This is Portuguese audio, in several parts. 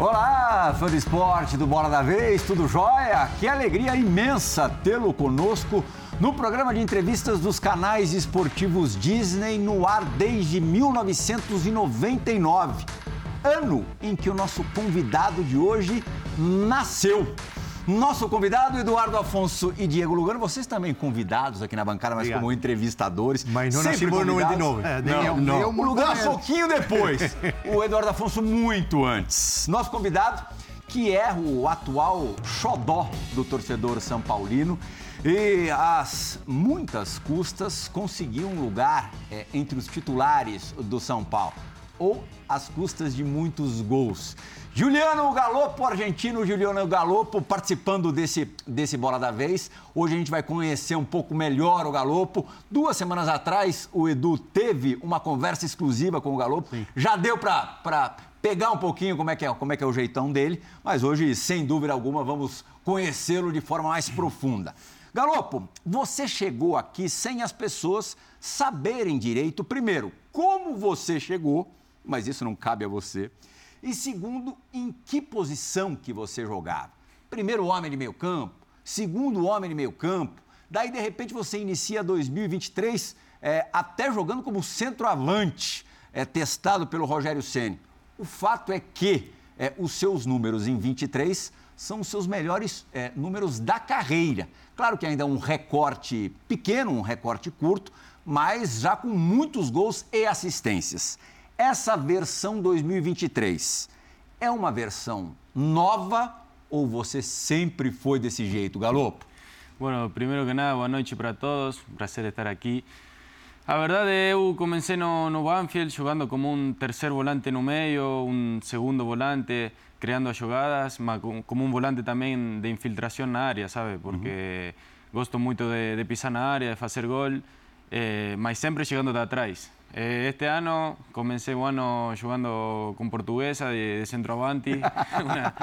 Olá, fã do esporte do Bola da Vez, tudo jóia? Que alegria imensa tê-lo conosco no programa de entrevistas dos canais esportivos Disney no ar desde 1999, ano em que o nosso convidado de hoje nasceu. Nosso convidado, Eduardo Afonso e Diego Lugano, vocês também convidados aqui na bancada, mas Obrigado. como entrevistadores. Mas não sempre nascimos convidados. 99. É, Não, não, não. O Lugano pouquinho depois. o Eduardo Afonso muito antes. Nosso convidado, que é o atual xodó do torcedor São Paulino. E às muitas custas conseguiu um lugar é, entre os titulares do São Paulo, ou às custas de muitos gols. Juliano Galopo, argentino Juliano Galopo, participando desse, desse Bola da Vez. Hoje a gente vai conhecer um pouco melhor o Galopo. Duas semanas atrás, o Edu teve uma conversa exclusiva com o Galopo. Já deu para pegar um pouquinho como é, que é, como é que é o jeitão dele, mas hoje, sem dúvida alguma, vamos conhecê-lo de forma mais profunda. Galopo, você chegou aqui sem as pessoas saberem direito, primeiro, como você chegou, mas isso não cabe a você. E segundo, em que posição que você jogava. Primeiro homem de meio campo, segundo homem de meio campo. Daí, de repente, você inicia 2023 é, até jogando como centroavante, é, testado pelo Rogério Ceni. O fato é que é, os seus números em 23 são os seus melhores é, números da carreira. Claro que ainda é um recorte pequeno, um recorte curto, mas já com muitos gols e assistências. Essa versão 2023 é uma versão nova ou você sempre foi desse jeito, Galopo? Bueno, primero que nada, boa noite para todos, um prazer estar aqui. A verdade, eu comecei no, no Banfield jogando como um terceiro volante no meio, um segundo volante, criando as jogadas, mas com- como um volante também de infiltração na área, sabe? Porque gosto muito de, de pisar na área, de fazer gol, eh, mas sempre chegando de atrás. Eh, este año comencé bueno, jugando con Portuguesa de, de centroavanti, una,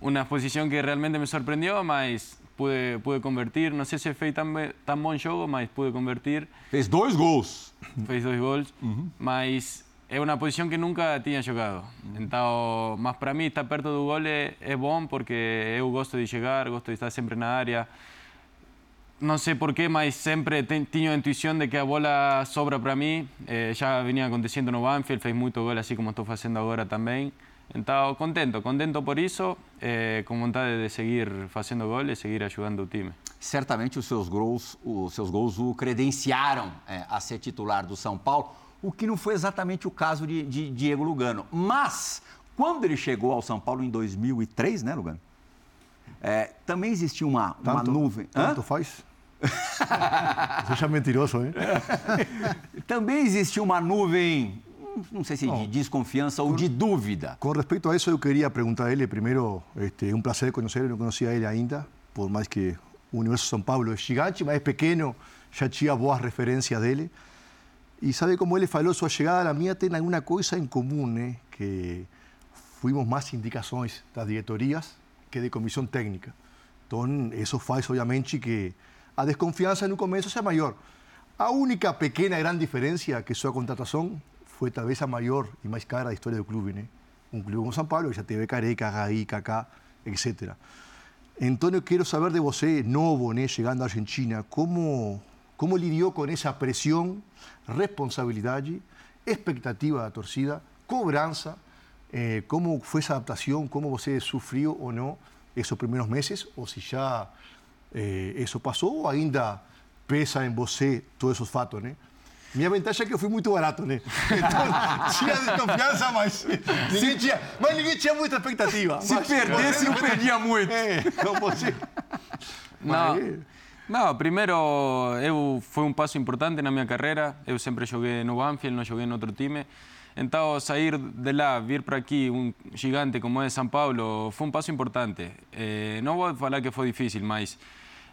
una, posición que realmente me sorprendió, mas pude, pude convertir, no sé se fue tan, tan buen jogo, mas pude convertir. Fez dois gols. Fez dois gols, uhum. mas es una posición que nunca tenía jugado. Entonces, más para mí, estar perto del gol es, es bueno porque yo gosto de llegar, gosto de estar siempre en la área. Não sei porquê, mas sempre tinha a intuição de que a bola sobra para mim. Eh, já vinha acontecendo no Banfield, fez muito gol, assim como estou fazendo agora também. Então, contento, contento por isso, eh, com vontade de seguir fazendo gol e seguir ajudando o time. Certamente os seus gols, os seus gols o credenciaram é, a ser titular do São Paulo, o que não foi exatamente o caso de, de Diego Lugano. Mas, quando ele chegou ao São Paulo em 2003, né, Lugano? É, também existia uma, uma Tanto, nuvem. Hã? tanto faz. Você é mentiroso, hein? Também existia uma nuvem, não sei se de desconfiança ou de dúvida. Com respeito a isso, eu queria perguntar a ele, primeiro, este, é um prazer conhecer ele, não conhecia ele ainda, por mais que o Universo São Paulo é gigante, mas é pequeno, já tinha boas referências dele. E sabe como ele falou, sua chegada a minha tem alguma coisa em comum, né? Que fuimos mais indicações das diretorias que de comissão técnica. Então, isso faz, obviamente, que a desconfiança no começo seja maior. A única pequena grande diferença que sua contratação foi talvez a maior e mais cara da história do clube, né? Um clube como São Paulo já teve Careca, Gaí, Kaká, etc. Então eu quero saber de você, novo, né, chegando à Argentina, como como lidiou com essa pressão, responsabilidade, expectativa da torcida, cobrança, eh, como foi essa adaptação, como você sofreu ou não esses primeiros meses, ou se já eh, isso passou ou ainda pesa em você todos esses fatos, né? Minha vantagem é que eu fui muito barato, né? Então, tinha desconfiança, mas ninguém tinha, mas ninguém tinha muita expectativa. Se Mas- perdesse, não perdia muito. É, não você. Não, não, primeiro eu foi um passo importante na minha carreira. Eu sempre joguei no Banfield, não joguei em outro time. Então sair de lá, vir para aqui, um gigante como é São Paulo, foi um passo importante. Eh, não vou falar que foi difícil, mas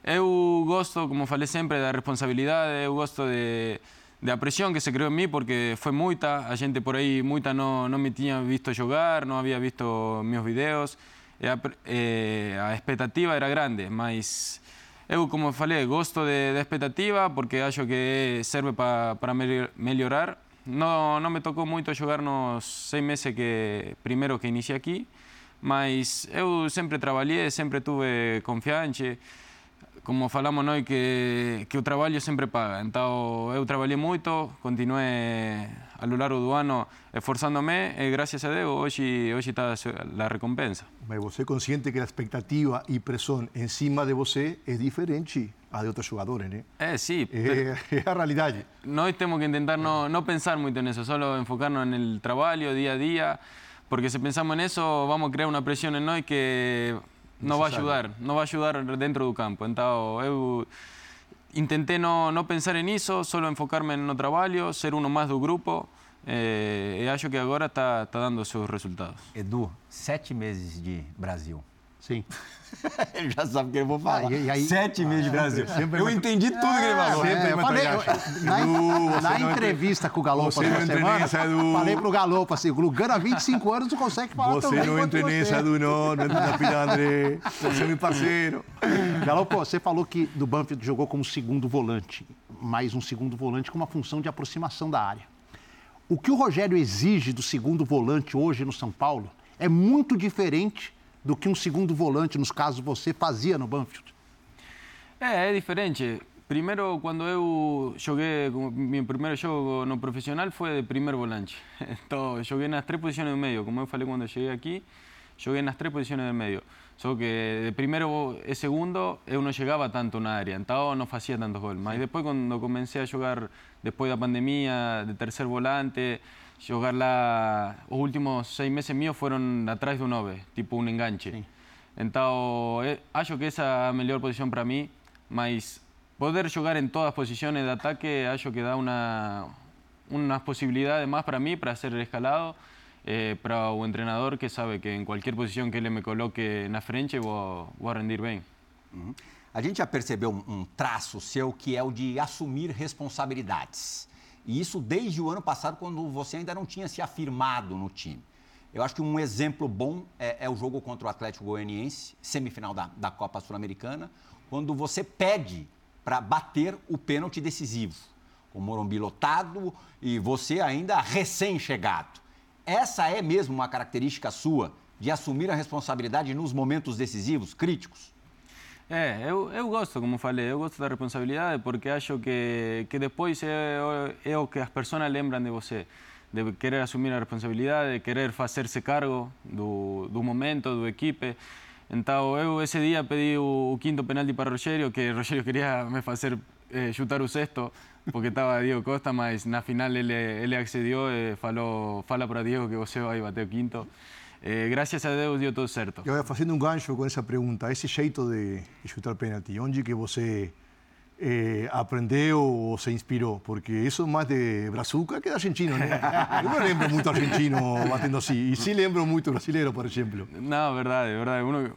eu gosto, como falei sempre, da responsabilidade. Eu gosto de da pressão que se criou em mim, porque foi muita. A gente por aí, muita não, não me tinha visto jogar, não havia visto meus vídeos. E a, eh, a expectativa era grande, mas eu, como falei, gosto de, de expectativa porque acho que serve para para melhorar não, não me tocou muito jogar nos seis meses que primeiro que iniciei aqui, mas eu sempre trabalhei, sempre tive confiança. Como falamos nós, que, que o trabalho sempre paga. Então, eu trabalhei muito, continuei ao longo do ano esforçando-me e, graças a Deus, hoje, hoje está a recompensa. Mas você consciente que a expectativa e pressão em cima de você é diferente a de outros jogadores, né? É, sim. É, é a realidade. Nós temos que tentar não, não pensar muito nisso, só enfocarnos no trabalho, dia a dia, porque se pensamos nisso, vamos criar uma pressão em nós que não vai ajudar, não vai ajudar dentro do campo. Então, eu tentei não, não pensar nisso, só enfocar-me no trabalho, ser um mais do grupo. Eh, e acho que agora está tá dando seus resultados. Edu, sete meses de Brasil. Sim. ele já sabe o que eu vou falar. Ah, e aí, Sete meses de Brasil. eu entendi tudo que ele falou. É, falei, na, na entrevista com o Galopa você essa não semana, Edu. falei pro Galopa assim, o Lugano há 25 anos não consegue falar Você também não entra nessa, você. Edu, não. Não entra na pilha, André. Você é meu parceiro. Galopo, você falou que do Banfield jogou como segundo volante, mais um segundo volante com uma função de aproximação da área. O que o Rogério exige do segundo volante hoje no São Paulo é muito diferente do que um segundo volante, nos casos você, fazia no Banfield. É, é diferente. Primeiro, quando eu joguei, meu primeiro jogo no profissional foi de primeiro volante. Então, joguei nas três posições do meio. Como eu falei quando eu cheguei aqui, joguei nas três posições do meio. Só que de primeiro e segundo eu não chegava tanto na área, então não fazia tantos gols. Mas depois, quando comecei a jogar, depois da pandemia, de terceiro volante, jogar lá, os últimos seis meses míos foram atrás do 9, tipo um enganche. Então, eh, acho que essa é a melhor posição para mim, mas poder jogar em todas as posições de ataque, acho que dá uma, umas possibilidades mais para mim, para ser escalado, eh, para o treinador que sabe que em qualquer posição que ele me coloque na frente, vou, vou rendir bem. Uhum. A gente já percebeu um traço seu que é o de assumir responsabilidades. E isso desde o ano passado, quando você ainda não tinha se afirmado no time. Eu acho que um exemplo bom é, é o jogo contra o Atlético Goianiense, semifinal da, da Copa Sul-Americana, quando você pede para bater o pênalti decisivo. Com o Morumbi lotado e você ainda recém-chegado. Essa é mesmo uma característica sua de assumir a responsabilidade nos momentos decisivos, críticos? É, eu, eu gosto, como falei, eu gosto da responsabilidade porque acho que, que depois é, é o que as pessoas lembram de você. De querer assumir a responsabilidade, de querer fazer-se cargo do, do momento, do equipe. Então, eu esse dia pedi o, o quinto penalti para Rogério, que Rogério queria me fazer eh, chutar o sexto, porque estava Diego Costa, mas na final ele, ele accediu e falou, fala para Diego que você vai bater o quinto. Eh, graças a Deus deu tudo certo. Eu fazendo um gancho com essa pergunta, esse jeito de, de chutar pênalti, onde que você eh, aprendeu ou se inspirou? Porque isso mais de brazuca que de argentino, né? Eu não lembro muito argentino batendo assim, e sim lembro muito brasileiro, por exemplo. Não, verdade, verdade. Uno,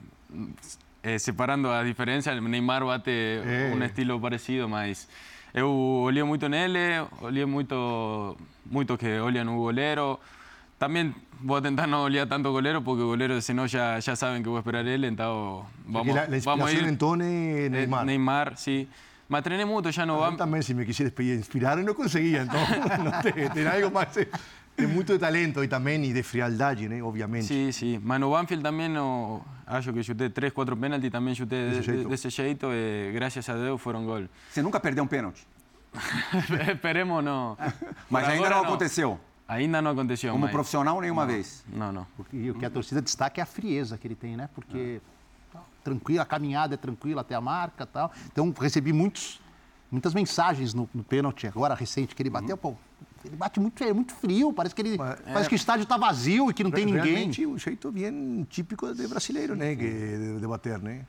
eh, separando a diferença, Neymar bate É. um estilo parecido, mas eu olhei muito nele, olhei muito, muito que olham no goleiro. También voy a intentar no golear tanto golero, porque golero, si no, ya, ya saben que voy a esperar él. Entonces, vamos, la, la vamos a ir. en Tone, eh, Neymar. Eh, Neymar, sí. Me entrené mucho, ya no va. También si me quisiera inspirar, no conseguía. Entonces, no te, te algo más. Eh, de mucho de talento y también y de frialdad, ¿no? obviamente. Sí, sí. Mano Banfield también, no, acho que chuté tres, cuatro penaltis, también chuté de, ese jeito, eh, gracias a Dios fueron gol. Você nunca perdeu un pênalti? Esperemos não. Mas Por ainda não, não aconteceu. Ainda não aconteceu. Como mas- profissional, nenhuma vez. Não, não. E o que a torcida destaca é a frieza que ele tem, né? Porque tranquilo, a caminhada é tranquila até a marca e tal. Então, recebi muitos, muitas mensagens no, no pênalti agora recente que ele bateu, pô. Ele bate muito, é muito frio, parece que ele. Mas- parece que o estádio está vazio e que não tem ninguém. Realmente, um jeito bem típico de brasileiro, né? Que, de, de bater, né?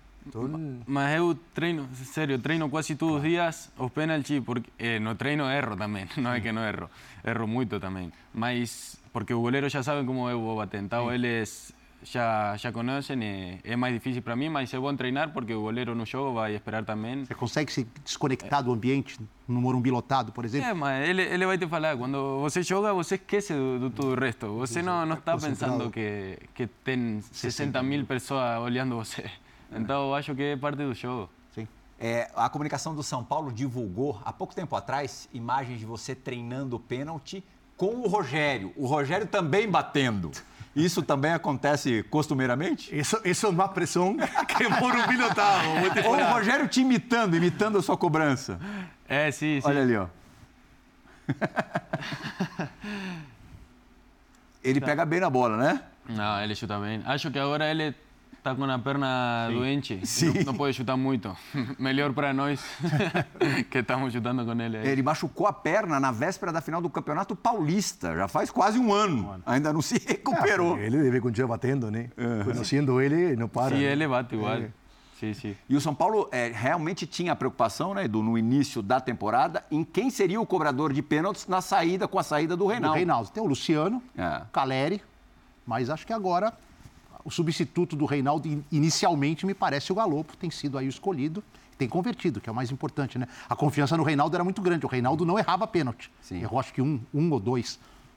Mas eu treino, sério, treino quase todos os dias os pênaltis, porque eh, no treino erro também, não é que não erro, erro muito também. Mas porque o goleiro já sabe como eu vou bater, então eles já, já conhecem e é mais difícil para mim, mas é bom treinar porque o goleiro no jogo vai esperar também. Você consegue se desconectar do ambiente no Morumbi lotado, por exemplo? É, mas ele, ele vai te falar, quando você joga, você esquece do, do todo o resto. Você não, não está pensando que, que tem 60 mil pessoas olhando você. Então, eu acho que é parte do jogo. Sim. É, a comunicação do São Paulo divulgou há pouco tempo atrás imagens de você treinando pênalti com o Rogério. O Rogério também batendo. Isso também acontece costumeiramente? Isso, isso é uma pressão que Morumbi não estava. Ou o Rogério te imitando, imitando a sua cobrança. É, sim, sim. Olha ali, ó. Ele pega bem na bola, né? Não, ele chuta bem. Acho que agora ele está com a perna doente. Sim. Não, não pode chutar muito. Melhor para nós que estamos chutando com ele. aí. Ele machucou a perna na véspera da final do Campeonato Paulista. Já faz quase um ano. Ainda não se recuperou. Ele deve continuar batendo, né? Conhecendo ele, não para. Sim, né? ele bate igual. É. Sim, sim. E o São Paulo é, realmente tinha a preocupação, né, Edu, no início da temporada, em quem seria o cobrador de pênaltis na saída, com a saída do Do Reinaldo. Reinaldo. Tem o Luciano, É. Caleri, mas acho que agora o substituto do Reinaldo, in- inicialmente, me parece o Galopo, tem sido aí o escolhido, tem convertido, que é o mais importante, né? A confiança no Reinaldo era muito grande, o Reinaldo não errava pênalti. Sim. Errou acho que um, um ou dois.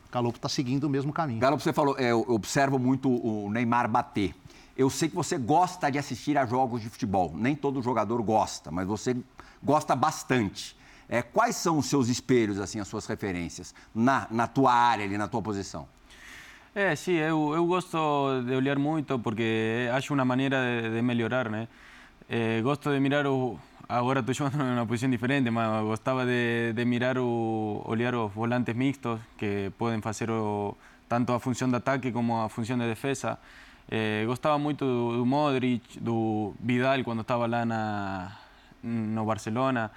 O Galopo está seguindo o mesmo caminho. Galo, você falou, é, eu observo muito o Neymar bater. Eu sei que você gosta de assistir a jogos de futebol. Nem todo jogador gosta, mas você gosta bastante. É, quais são os seus espelhos, assim, as suas referências na, na tua área, ali, na tua posição? É, sim, eu, eu gosto de olhar muito porque acho uma maneira de, de melhorar, né? Eh, gosto de mirar o... Agora estou jogando em uma diferente, mas gostava de, de mirar o... olhar os volantes mixtos que podem fazer o, tanto a função de ataque como a função de defesa. Eh, gostava muito do, do Modric, do Vidal quando estava lá na, no Barcelona.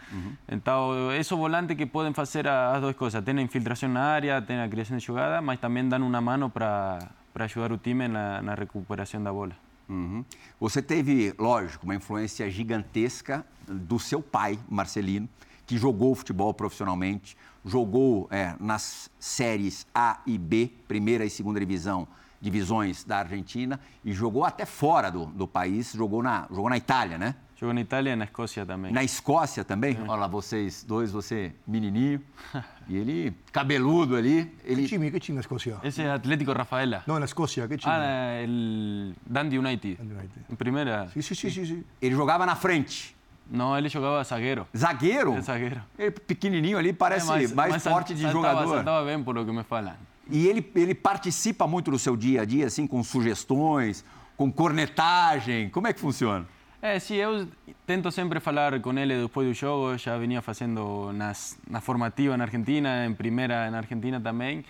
Então, esos volantes que podem fazer as duas coisas. Tem a infiltração na área, tem a criação de jogada, mas também dão uma mano para ajudar o time na, na recuperação da bola. Uhum. Você teve, lógico, uma influência gigantesca do seu pai, Marcelino, que jogou futebol profissionalmente, jogou é, nas séries A e B, primeira e segunda divisão, divisões da Argentina, e jogou até fora do, do país, jogou na, jogou na Itália, né? Jogou na Itália e na Escócia também. Na Escócia também. Olha lá, vocês dois, você menininho, e ele cabeludo ali. ¿Qué Ele, time? ¿Qué time Escocia? Ese es Atlético Rafaela. No, en la Escocia, ¿qué time? Ah, el Dundee United. Dundee United. En primera. Sí, sí, sí, sí, sí. ele jogava na frente. No, ele jogava zagueiro. Zagueiro? É zagueiro. Ele pequenininho ali, parece É, mas- mais mas forte de saltava, jogador. Saltava bem, por lo que me falam. E ele, ele participa muito do seu dia a dia, assim, com sugestões, com cornetagem. Como é que funciona? É, sim, eu tento sempre falar com ele depois do jogo. Já vinha fazendo nas, na formativa na Argentina, em primeira na Argentina também.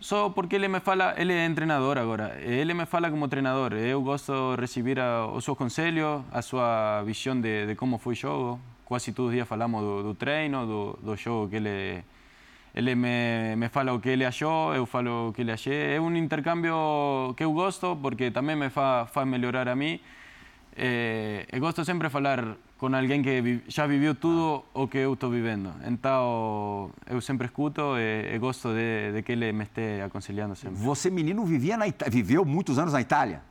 Só porque ele me fala, ele é treinador agora. Ele me fala como treinador. Eu gosto de receber a, os seus conselhos, a sua visão de, de como foi o jogo. Quase todos os dias falamos do, do treino, do, do que ele ele me, me fala o que ele achou, eu falo o que ele achei. É um intercâmbio que eu gosto porque também me fa, faz melhorar a mim. Eh, eu gosto sempre de falar com alguém que vi- já viveu tudo o que eu estou vivendo. Então, eu sempre escuto e, e gosto de, de que ele me esteja aconselhando sempre. Você, menino, vivia na Ita- viveu muitos anos na Itália?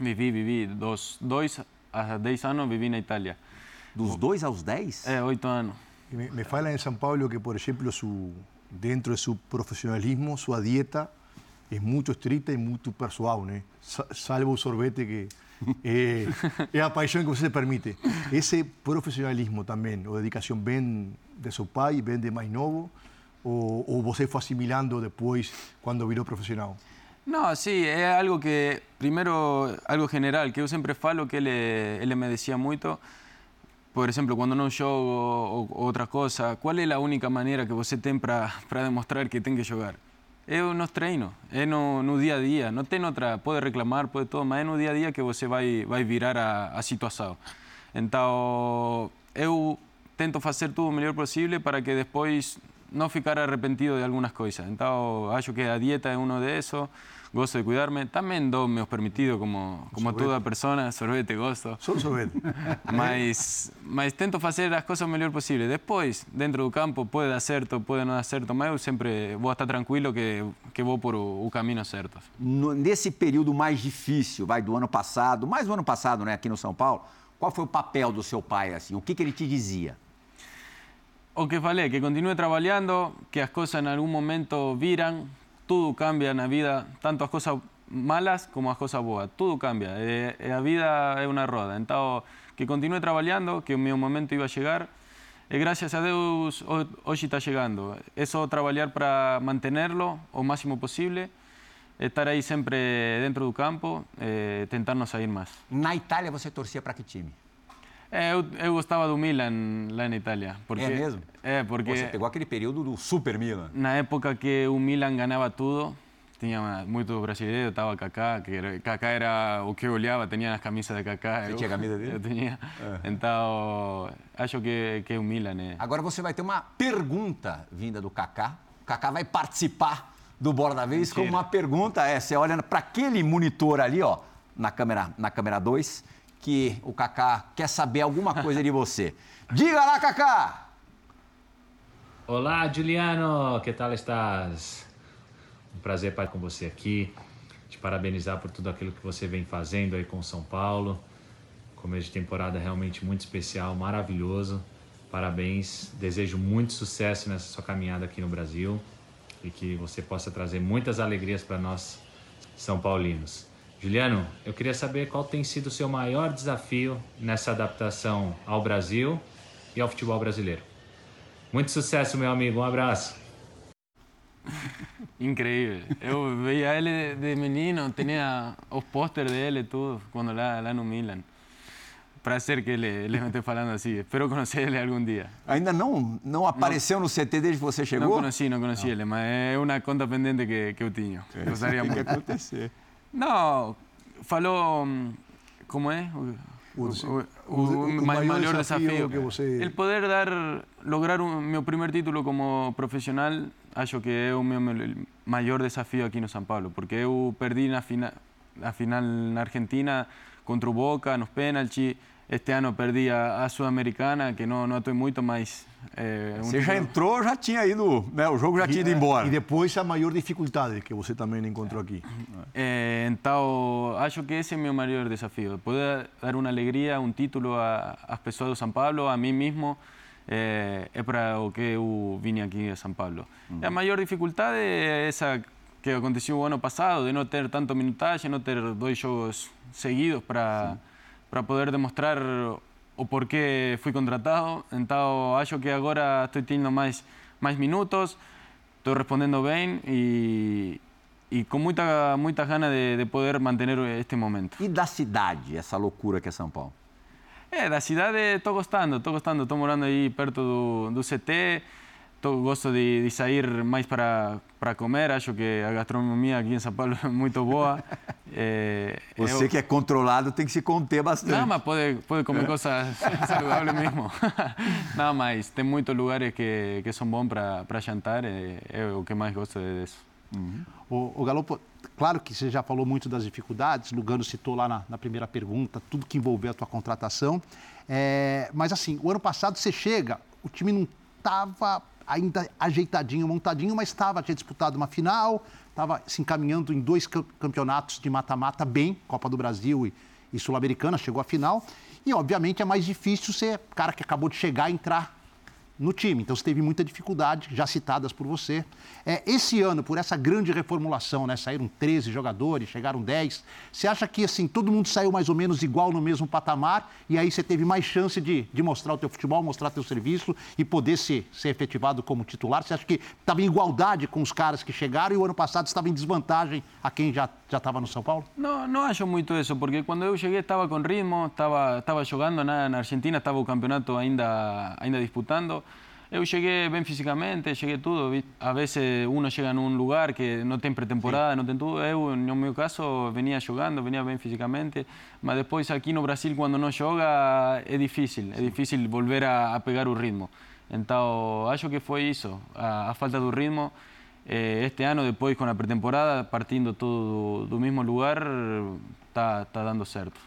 Vivi, vivi. Dos dois a dez anos vivi na Itália. Dos dois aos dez? É, oito anos. Y Me, me fala en San Pablo que, por ejemplo, su, dentro de su profesionalismo, su dieta es muito estrita e muito pessoal, ¿eh? né? Salvo o sorvete que é, é a paixão que você permite. Esse profissionalismo também, ou dedicação bem de seu pai, bem de mais novo, ou, ou você foi assimilando depois quando virou profissional? No, sí, es algo que, primero, algo general, que yo siempre falo, que él, él me decía mucho, por ejemplo, cuando no juego o, o, otra cosa, ¿cuál es la única manera que vos ten para demostrar que tengo que jugar? É nos treinos, é no, no dia a dia. Não tem outra, pode reclamar, pode tudo, mas é no dia a dia que você vai, vai virar a, a situação. Então, eu tento fazer tudo o melhor possível para que depois não ficar arrependido de algumas coisas. Então, acho que a dieta é um desses. Gosto de cuidarme. Também dou meus permitidos, como, como toda pessoa. Sorvete, gosto. Solo sorbete. Mas, mas tento fazer as coisas o melhor possível. Depois, dentro do campo, pode dar certo, pode não dar certo, mas eu sempre vou estar tranquilo que, que vou por o, o caminho certo. No- nesse período mais difícil, vai, do ano passado, mais do ano passado, né, aqui no São Paulo, qual foi o papel do seu pai, assim? O que, que ele te dizia? O que falei, que continue trabalhando, que as coisas em algum momento viram, tudo cambia na vida, tanto as coisas malas como as coisas boas, tudo cambia. Eh, eh, a vida é uma roda, então que continue trabalhando, que o meu momento iba a chegar, E graças a Deus ho- hoje está chegando. É só trabalhar para mantê-lo o máximo possível, estar aí sempre dentro do campo, eh, tentar não sair mais. Na Itália você torcia para que time? É, eu, eu gostava do Milan lá na Itália. Porque, É mesmo? É, porque Você pegou aquele período do Super Milan. na época que o Milan ganhava tudo, tinha muito brasileiro, estava Kaká, que era, Kaká era o que eu olhava, tinha as camisas de Kaká. Você eu, tinha a camisa dele? Eu tinha. Então, acho que, que é o Milan, né? Agora você vai ter uma pergunta vinda do Kaká. O Kaká vai participar do Bola da Vez com Mentira. uma pergunta. É, você olha para aquele monitor ali, ó, na câmera, na câmera 2, que o Kaká quer saber alguma coisa de você. Diga lá, Kaká! Olá, Juliano, que tal estás? Um prazer estar com você aqui. Te parabenizar por tudo aquilo que você vem fazendo aí com São Paulo. Começo de temporada realmente muito especial, maravilhoso. Parabéns. Desejo muito sucesso nessa sua caminhada aqui no Brasil e que você possa trazer muitas alegrias para nós, São Paulinos. Juliano, eu queria saber qual tem sido o seu maior desafio nessa adaptação ao Brasil e ao futebol brasileiro. Muito sucesso, meu amigo. Um abraço. Increíble. Eu veía ele de menino, tenía os pósteres dele, tudo, quando lá, lá no Milan. Prazer que ele, ele me esteja falando assim. Espero conhecer ele algum dia. Ainda não, não apareceu no CT desde que você Não chegou? conheci, não conheci ele, mas é uma conta pendente que, que eu tinha. Gostaria Tem que muito. acontecer. Não, falou. Como é? O, O- o- o- o o maior maior desafio. que você- El poder dar, lograr un, meu primer título como profissional, acho que é o meu maior desafio aqui no São Paulo, porque eu perdi na fina, a final na Argentina contra o Boca, nos pênaltis. Este ano perdi a, a Sul-Americana, que não, não atuei muito, mas. É, um Você já título- entrou, já tinha ido, né? O jogo já tinha ido embora. E depois a maior dificuldade que você também encontrou aqui. Eh, então, acho que esse é o meu maior desafio, poder dar uma alegria, um título a- às pessoas do São Paulo, a mim mesmo, eh, é para o que eu vim aqui a São Paulo. E a maior dificuldade é essa que aconteceu o ano passado, de não ter tanto minutagem, não ter dois jogos seguidos para para poder demonstrar o porquê fui contratado. Então, acho que agora estou tendo mais, mais minutos, estou respondendo bem e, e com muita, muita gana de, de poder manter este momento. E da cidade, essa loucura que é São Paulo? É, da cidade estou gostando, estou gostando, estou morando aí perto do, do CT, tô, gosto de, de sair mais para, para comer, acho que a gastronomia aqui em São Paulo é muito boa. É, Você eu- que é controlado tem que se conter bastante. Não, mas pode, pode comer coisas saludáveis mesmo. Não, mas tem muitos lugares que, que são bons para jantar, é, é o que mais gosto disso. O, o Galo, pô, claro que você já falou muito das dificuldades, Lugano citou lá na, na primeira pergunta, tudo que envolveu a tua contratação. É, mas assim, o ano passado você chega, o time não estava ainda ajeitadinho, montadinho, mas estava, tinha disputado uma final, estava se encaminhando em dois cam- campeonatos de mata-mata bem, Copa do Brasil e, e Sul-Americana, chegou à final. E obviamente é mais difícil ser cara que acabou de chegar e entrar no time. Então você teve muita dificuldade, já citadas por você. É, esse ano, por essa grande reformulação, né, saíram 13 jogadores, chegaram 10. Você acha que assim todo mundo saiu mais ou menos igual no mesmo patamar e aí você teve mais chance de, de mostrar o teu futebol, mostrar teu serviço e poder ser, ser efetivado como titular? Você acha que estava em igualdade com os caras que chegaram e o ano passado estava em desvantagem a quem já já estava no São Paulo? Não, não acho muito isso, porque quando eu cheguei estava com ritmo, estava estava jogando na, na Argentina, estava o campeonato ainda ainda disputando. Eu cheguei bem fisicamente, cheguei tudo. A vezes uno chega num lugar que não tem pré-temporada, não tem tudo. Eu, no meu caso, venia jogando, venia bem fisicamente, mas depois aqui no Brasil, quando não joga, é difícil, é difícil volver a, a pegar o ritmo. Então, acho que foi isso, a, a falta do ritmo. Eh, este ano, depois com a pré-temporada, partindo todo do, do mesmo lugar, está tá dando certo.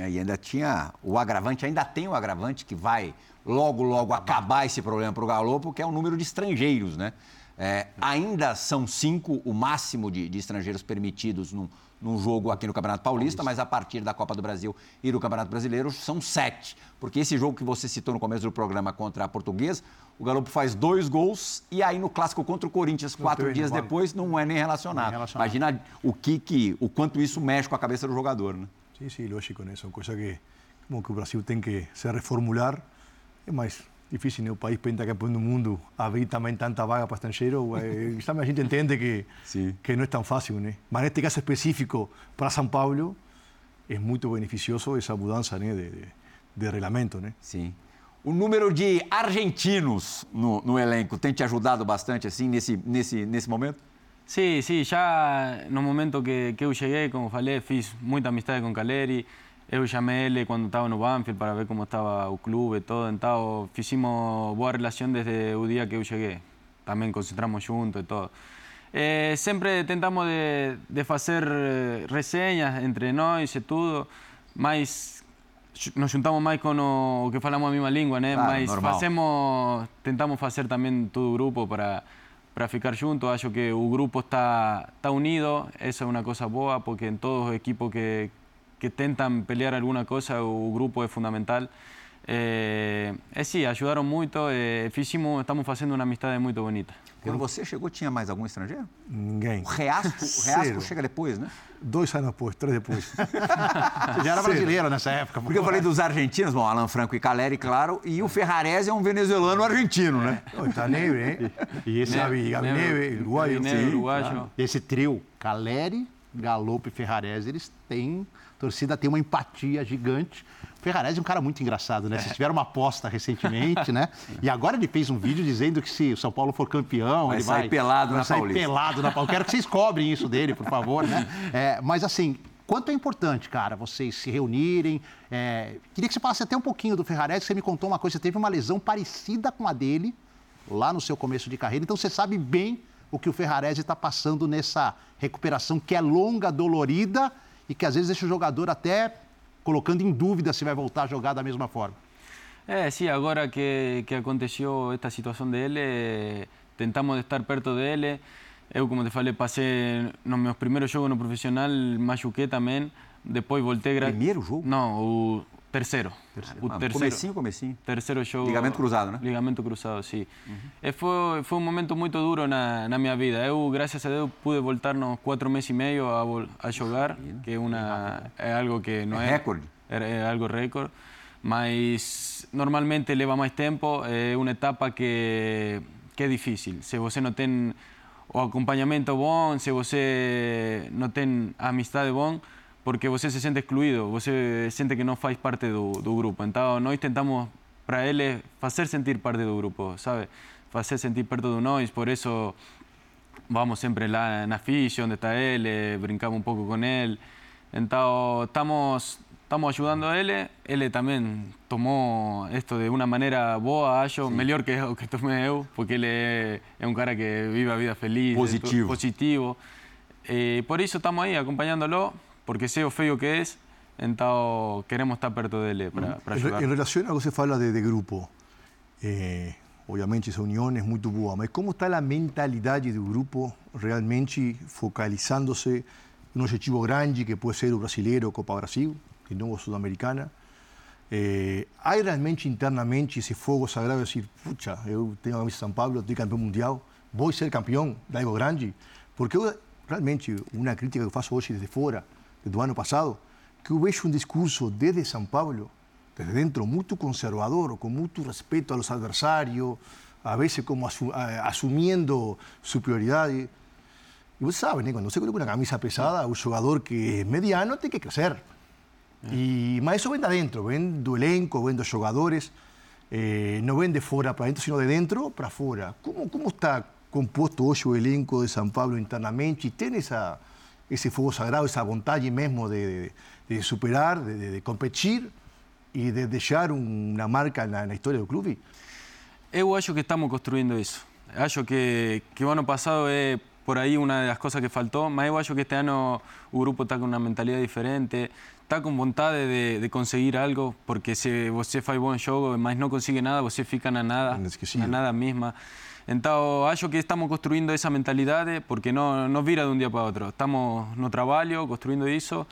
É, e ainda tinha o agravante, ainda tem o agravante que vai logo, logo acabar esse problema para o Galo, que é o número de estrangeiros, né? É, ainda são cinco o máximo de, de estrangeiros permitidos num, num jogo aqui no Campeonato Paulista, mas a partir da Copa do Brasil e do Campeonato Brasileiro são sete. Porque esse jogo que você citou no começo do programa contra a Portuguesa, o Galo faz dois gols e aí no clássico contra o Corinthians, quatro dias vale. depois, não é nem relacionado. Nem relacionado. Imagina o que, que, o quanto isso mexe com a cabeça do jogador, né? Sí, sí, lógico, né? São coisas que, como que o Brasil tem que se reformular. É mais difícil, né? O país pentacampeão do mundo, abrir também tanta vaga para estrangeiro, eh, a gente entende que, Sim. que não é tão fácil, né? Mas neste caso específico, para São Paulo, é muito beneficioso essa mudança né, de, de, de regulamento, né? Sim. O número de argentinos no, no, elenco tem te ajudado bastante assim nesse, nesse, nesse momento? Sim, sim. Já no momento que, que eu cheguei, como falei, fiz muita amizade com Caleri. Eu llamé él cuando estaba en Banfield para ver cómo estaba el club y todo. Entonces, hicimos buena relación desde el día que yo llegué. También concentramos juntos y todo. Eh, siempre intentamos de, de, hacer eh, reseñas entre nosotros y todo. Más nos juntamos más con lo que falamos a misma lengua, ¿no? Claro, más hacemos, intentamos hacer también todo grupo para para ficar juntos. Acho que el grupo está, está unido, esa es una cosa boa, porque en todos los equipos que, que tentam pelear alguma coisa, o grupo é fundamental. É, é sim, ajudaram muito, é, fizemos, estamos fazendo uma amizade muito bonita. Quando você chegou, tinha mais algum estrangeiro? Ninguém. O Reasco, o Reasco chega depois, né? Dois anos depois, três depois. Você já era brasileiro nessa época. Porque eu falei dos argentinos, bom, Alan Franco e Caleri, claro, e o Ferrarese é um venezuelano argentino, né? Está Neve, né? E esse, Neve, uruguaio. Neve, uruguaio. claro. esse trio, Caleri, Galopo e Ferrarese, eles têm, torcida tem uma empatia gigante. O Ferrarese é um cara muito engraçado, né? Vocês tiveram uma aposta recentemente, né? E agora ele fez um vídeo dizendo que se o São Paulo for campeão, Vai ele sair vai pelado vai na sair Paulista. pelado na Paulista. Quero que vocês cobrem isso dele, por favor, né? É, mas assim, quanto é importante, cara, vocês se reunirem. É, queria que você falasse até um pouquinho do Ferrarese, você me contou uma coisa, você teve uma lesão parecida com a dele lá no seu começo de carreira, então você sabe bem o que o Ferrarese está passando nessa recuperação que é longa, dolorida e que às vezes deixa o jogador até colocando em dúvida se vai voltar a jogar da mesma forma. É, sim, agora que, que aconteceu esta situação dele, eh, tentamos estar perto dele. Eu, como te falei, passei nos meus primeiros jogos no profissional, machuquei também. Depois voltei... Primeiro jogo? Não, o terceiro. O Ah, terceiro. Comecinho, comecinho. Terceiro. Ligamento cruzado, né? Ligamento cruzado, sim. E foi, foi um momento muito duro na, na minha vida. Eu, graças a Deus, pude voltar nos quatro meses e meio a, a jogar, que é, uma, é algo que não É é... recorde. É, é algo recorde. Mas normalmente leva mais tempo, é uma etapa que, que é difícil. Se você não tem o acompanhamento bom, se você não tem a amizade bom, porque você se sente excluído, você sente que não faz parte do, do grupo. Então, nós tentamos, para ele, fazer sentir parte do grupo, sabe? Fazer sentir perto de nós, por isso vamos sempre lá na ficha, onde está ele, brincamos um pouco com ele. Então, estamos, estamos ajudando a ele. Ele também tomou isto de uma maneira boa, acho, melhor que o que tomei eu, porque ele é, é um cara que vive a vida feliz. Positivo. Positivo. E por isso estamos aí acompanhándolo, porque sé o feo que es, entonces queremos estar perto de él eh, para, para en, ayudar. En relación a lo que se habla de, grupo, eh, obviamente esa unión es muy boa, mas ¿cómo está la mentalidad del grupo realmente focalizándose en un objetivo grande que puede ser o brasileiro, Copa Brasil, y no Sudamericana? Eh, ¿Hay realmente internamente ese fuego sagrado de decir, pucha, yo tengo la camisa de San Pablo, estoy campeón mundial, voy a ser campeón de algo grande? Porque realmente una crítica que hago hoy desde fuera, do ano passado, que eu vejo um discurso desde São Paulo, desde dentro, muito conservador, com muito respeito aos adversários, a veces como asu asumiendo superioridades. Y vos sabes, cuando se coloca una camisa pesada, un jugador que es mediano tiene que crecer. Eh. Y más eso ven de adentro, ven do elenco, ven dos jugadores, eh, no ven de fuera para adentro, sino de dentro para fuera. ¿Cómo, cómo está compuesto hoy el elenco de San Pablo internamente? ¿Y tiene esa, esse fogo sagrado, essa vontade mesmo de, de, de superar, de, de- competir e de deixar uma marca na, na história do clube? Eu acho que estamos construindo isso. Acho que, que o ano passado é por aí uma das coisas que faltou, mas eu acho que este ano o grupo está com uma mentalidade diferente, está com vontade de, de conseguir algo, porque se você faz bom jogo, mas não consegue nada, você fica na nada, na nada mesma. Então, acho que estamos construindo essa mentalidade, porque não, não vira de um dia para outro. Estamos no trabalho, construindo isso.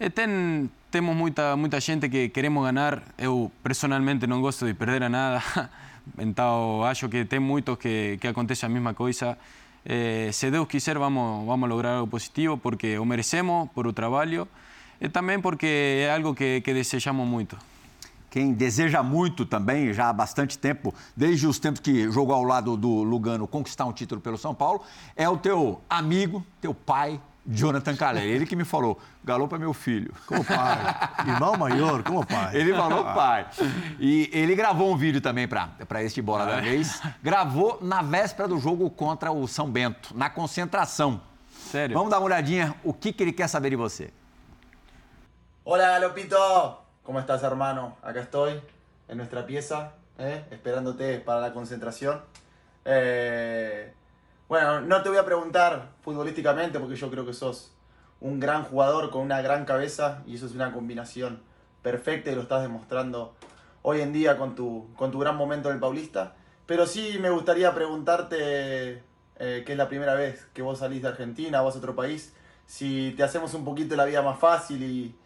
E tem, temos muita, muita gente que queremos ganhar. Eu, personalmente, não gosto de perder a nada. Então, acho que tem muitos que, que acontece a mesma coisa. Eh, se quiser, vamos, vamos lograr algo positivo, porque o merecemos por o trabalho e também porque é algo que, que desejamos muito. Quem deseja muito também, já há bastante tempo, desde os tempos que jogou ao lado do Lugano, conquistar um título pelo São Paulo, é o teu amigo, teu pai, Jonathan Calé. Ele que me falou, Galo é meu filho. Como pai. Irmão maior, como pai. Ele falou pai. E ele gravou um vídeo também para este Bola da Vez. Gravou na véspera do jogo contra o São Bento, na concentração. Sério? Vamos dar uma olhadinha o que, que ele quer saber de você. Hola Galopito, ¿cómo estás hermano? Acá estoy en nuestra pieza, ¿eh? esperándote para la concentración. Eh, bueno, no te voy a preguntar futbolísticamente porque yo creo que sos un gran jugador con una gran cabeza y eso es una combinación perfecta y lo estás demostrando hoy en día con tu, con tu gran momento en el Paulista. Pero sí me gustaría preguntarte, eh, que es la primera vez que vos salís de Argentina, vos a otro país, si te hacemos un poquito la vida más fácil y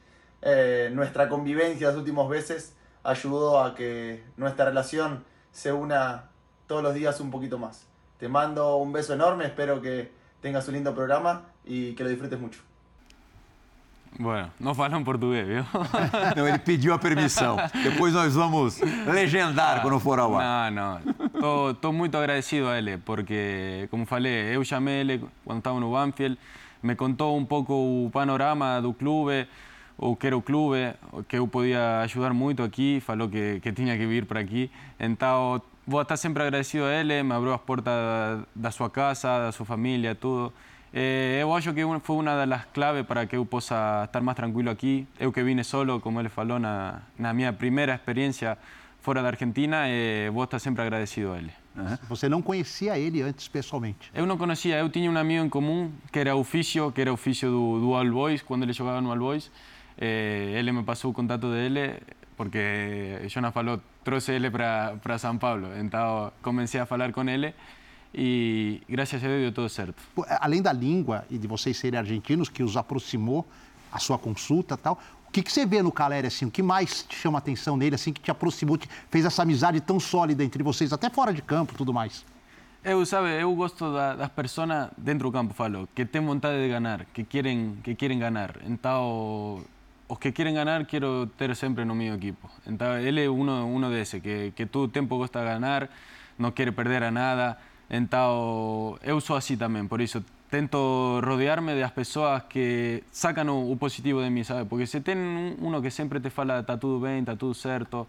eh, nuestra convivencia las últimas veces ayudó a que nuestra relación se una todos los días un poquito más. Te mando un beso enorme, espero que tengas un lindo programa y que lo disfrutes mucho. Bueno, não falam português, viu? Não, ele pediu a permissão. Depois nós vamos legendar quando for ao ar. Não, não. Muito agradecido a ele, porque, como falei, eu chamei ele quando estava no Banfield, me contou um pouco o panorama do clube, o que era o clube, que eu podia ajudar muito aqui, falou que, que tinha que vir para aqui. Então, vou estar sempre agradecido a ele, me abriu as portas da sua casa, da sua família, tudo. Eh, eu acho que foi uma das claves para que eu possa estar mais tranquilo aqui. Eu que vine solo, como ele falou, na, na minha primeira experiência fora da Argentina, eh, vou estar sempre agradecido a ele. Você não conhecia ele antes pessoalmente? Eu não conhecia, eu tinha um amigo em comum que era o Fício, que era o Fício do, do All Boys, quando ele jogava no All Boys. Eh, ele me passou o contato dele, porque Jonas falou, trouxe ele para São Paulo. Então comecei a falar com ele e graças a Deus deu tudo certo. Pô, Além da língua e de vocês serem argentinos, que os aproximou, a sua consulta tal, o que, que você vê no Caleri, assim? O que mais te chama a atenção nele, assim, que te aproximou, te fez essa amizade tão sólida entre vocês, até fora de campo tudo mais? Eu, sabe, eu gosto da, das pessoas dentro do campo, falo, que têm vontade de ganhar, que querem, que querem ganhar. Então, os que querem ganhar, quero ter sempre no meu equipo. Então, ele é um, um desses, que, que todo o tempo gosta de ganhar, não quer perder a nada. Então, eu sou assim também, por isso tento rodear-me das pessoas que sacam o, o positivo de mim, sabe? Porque se tem um, uno que sempre te fala está tudo bem, está tudo certo,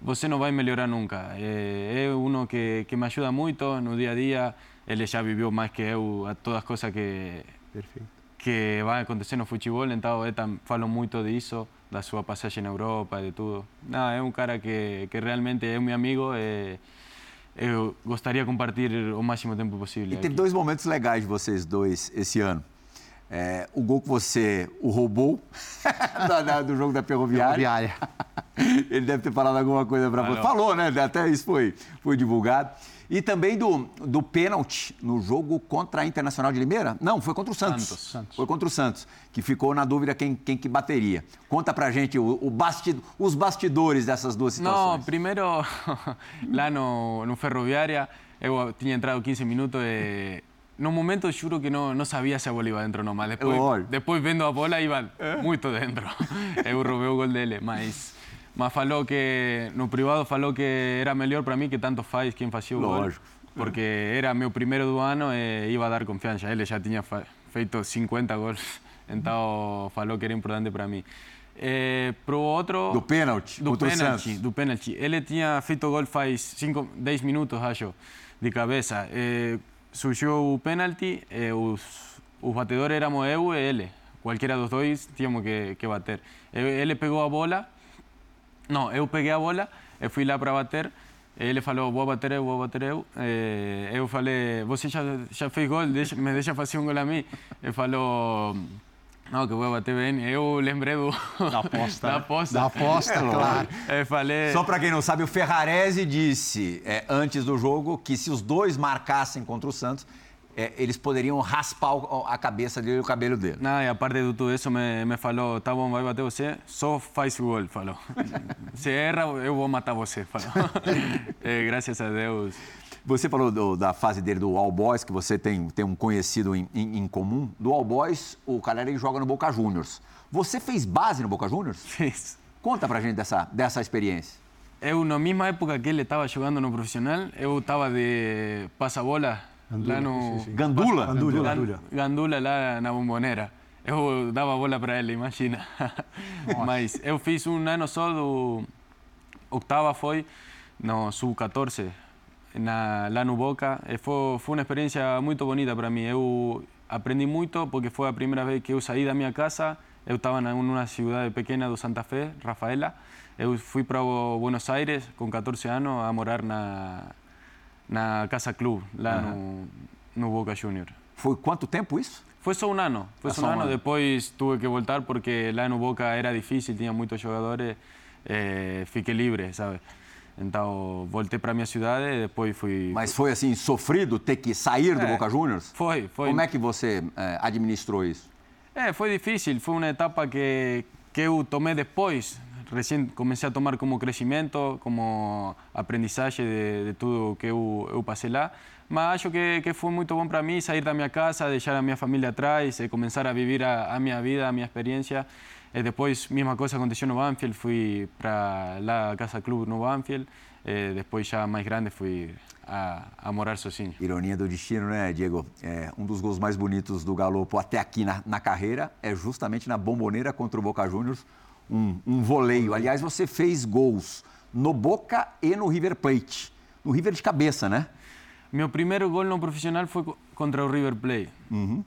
você não vai melhorar nunca. É, é uno que, que me ajuda muito no dia a dia, ele já viveu mais que eu a todas as coisas que, Perfeito. Que vai acontecer no futebol, então eu falo muito disso, da sua passagem na Europa, de tudo. Não, é um cara que, que realmente é meu amigo e eu gostaria de compartilhar o máximo tempo possível. E teve aqui. dois momentos legais de vocês dois esse ano. É, o gol que você o roubou da- do jogo da Ferroviária. Ferroviária. Ele deve ter falado alguma coisa para você. Falou, né? Até isso foi, foi divulgado. E também do, do pênalti no jogo contra a Internacional de Limeira? Não, foi contra o Santos. Santos. Santos. Foi contra o Santos, que ficou na dúvida quem, quem que bateria. Conta pra gente o, o os bastidores dessas duas Não, situações. primeiro, lá no, no Ferroviária, eu tinha entrado 15 minutos e... No momento juro que não, não sabia se a bola iba dentro ou não, mas depois, depois vendo a bola iba muito dentro. Eu roubei o gol dele, mas, mas falou que, no privado falou que era melhor para mim que tanto faz quem fazia o gol. Porque era meu primeiro do ano e iba a dar confiança. Ele já tinha feito 50 gols, então falou que era importante para mim. Eh, pro outro... Do pênalti Do pênalti, do pênalti. Ele tinha feito gol faz 5, 10 minutos, acho, de cabeça. Eh, surgiu o pênalti, eh, os, os batedores éramos eu e ele. Qualquera dos dois tínhamos que, que bater. Ele pegou a bola, não, eu peguei a bola, eu fui lá para bater. Ele falou, vou bater eu, vou bater eu. Eh, eu falei, você já, já fez gol, deixa, me deixa fazer um gol a mim. Ele falou, não, que vou bater bem. Eu lembrei do... Da aposta. da né? aposta. Da aposta, claro. Eu falei... Só para quem não sabe, o Ferrarese disse é, antes do jogo que se os dois marcassem contra o Santos, é, eles poderiam raspar a cabeça dele e o cabelo dele. Não, e a parte de tudo isso me, me falou, tá bom, vai bater você, só faz o gol, falou. Se erra, eu vou matar você, falou. Eh, graças a Deus. Você falou do- da fase dele do All Boys, que você tem, tem um conhecido em, em- em comum. Do All Boys, o Caleri joga no Boca Juniors. Você fez base no Boca Juniors? Fiz. Conta pra gente dessa, dessa experiência. Eu, na mesma época que ele estava jogando no profissional, eu estava de passabola lá no... Gandula? Gandula, Gan- Gandula. Gandula lá na bomboneira. Eu dava bola para ele, imagina. Mas eu fiz um ano só do... Octava foi no Sub-14, na- lá no Boca. Foi, foi uma experiência muito bonita para mim. Eu aprendi muito porque foi a primeira vez que eu saí da minha casa. Eu estava em uma cidade pequena do Santa Fé, Rafaela. Eu fui para Buenos Aires com 14 anos a morar na, na Casa Club, lá no, no Boca Junior. Foi quanto tempo isso? Foi só um ano, foi Ah, só um um ano. ano. Depois tive que voltar porque lá no Boca era difícil, tinha muitos jogadores. eh, fiquei livre, sabe? Então voltei para minha cidade e depois fui. Mas foi assim, sofrido ter que sair do É. Boca Juniors? Foi, foi. Como é que você eh, administrou isso? É, foi difícil, foi uma etapa que, que eu tomei depois. Recém comecei a tomar como crescimento, como aprendizagem de, de tudo que eu, eu passei lá. Mas acho que, que foi muito bom para mim sair da minha casa, deixar a minha família atrás, e começar a viver a, a vida, a minha experiência. E depois, mesma coisa aconteceu no Banfield, fui para lá, a Casa Club no Banfield. E depois, já mais grande, fui a, a morar sozinho. Ironia do destino, né, Diego? É, um dos gols mais bonitos do Galopo até aqui na, na carreira é justamente na bomboneira contra o Boca Juniors, um, um voleio. Aliás, você fez gols no Boca e no River Plate. No River de cabeça, né? Meu primeiro gol no profissional foi co- contra River Plate.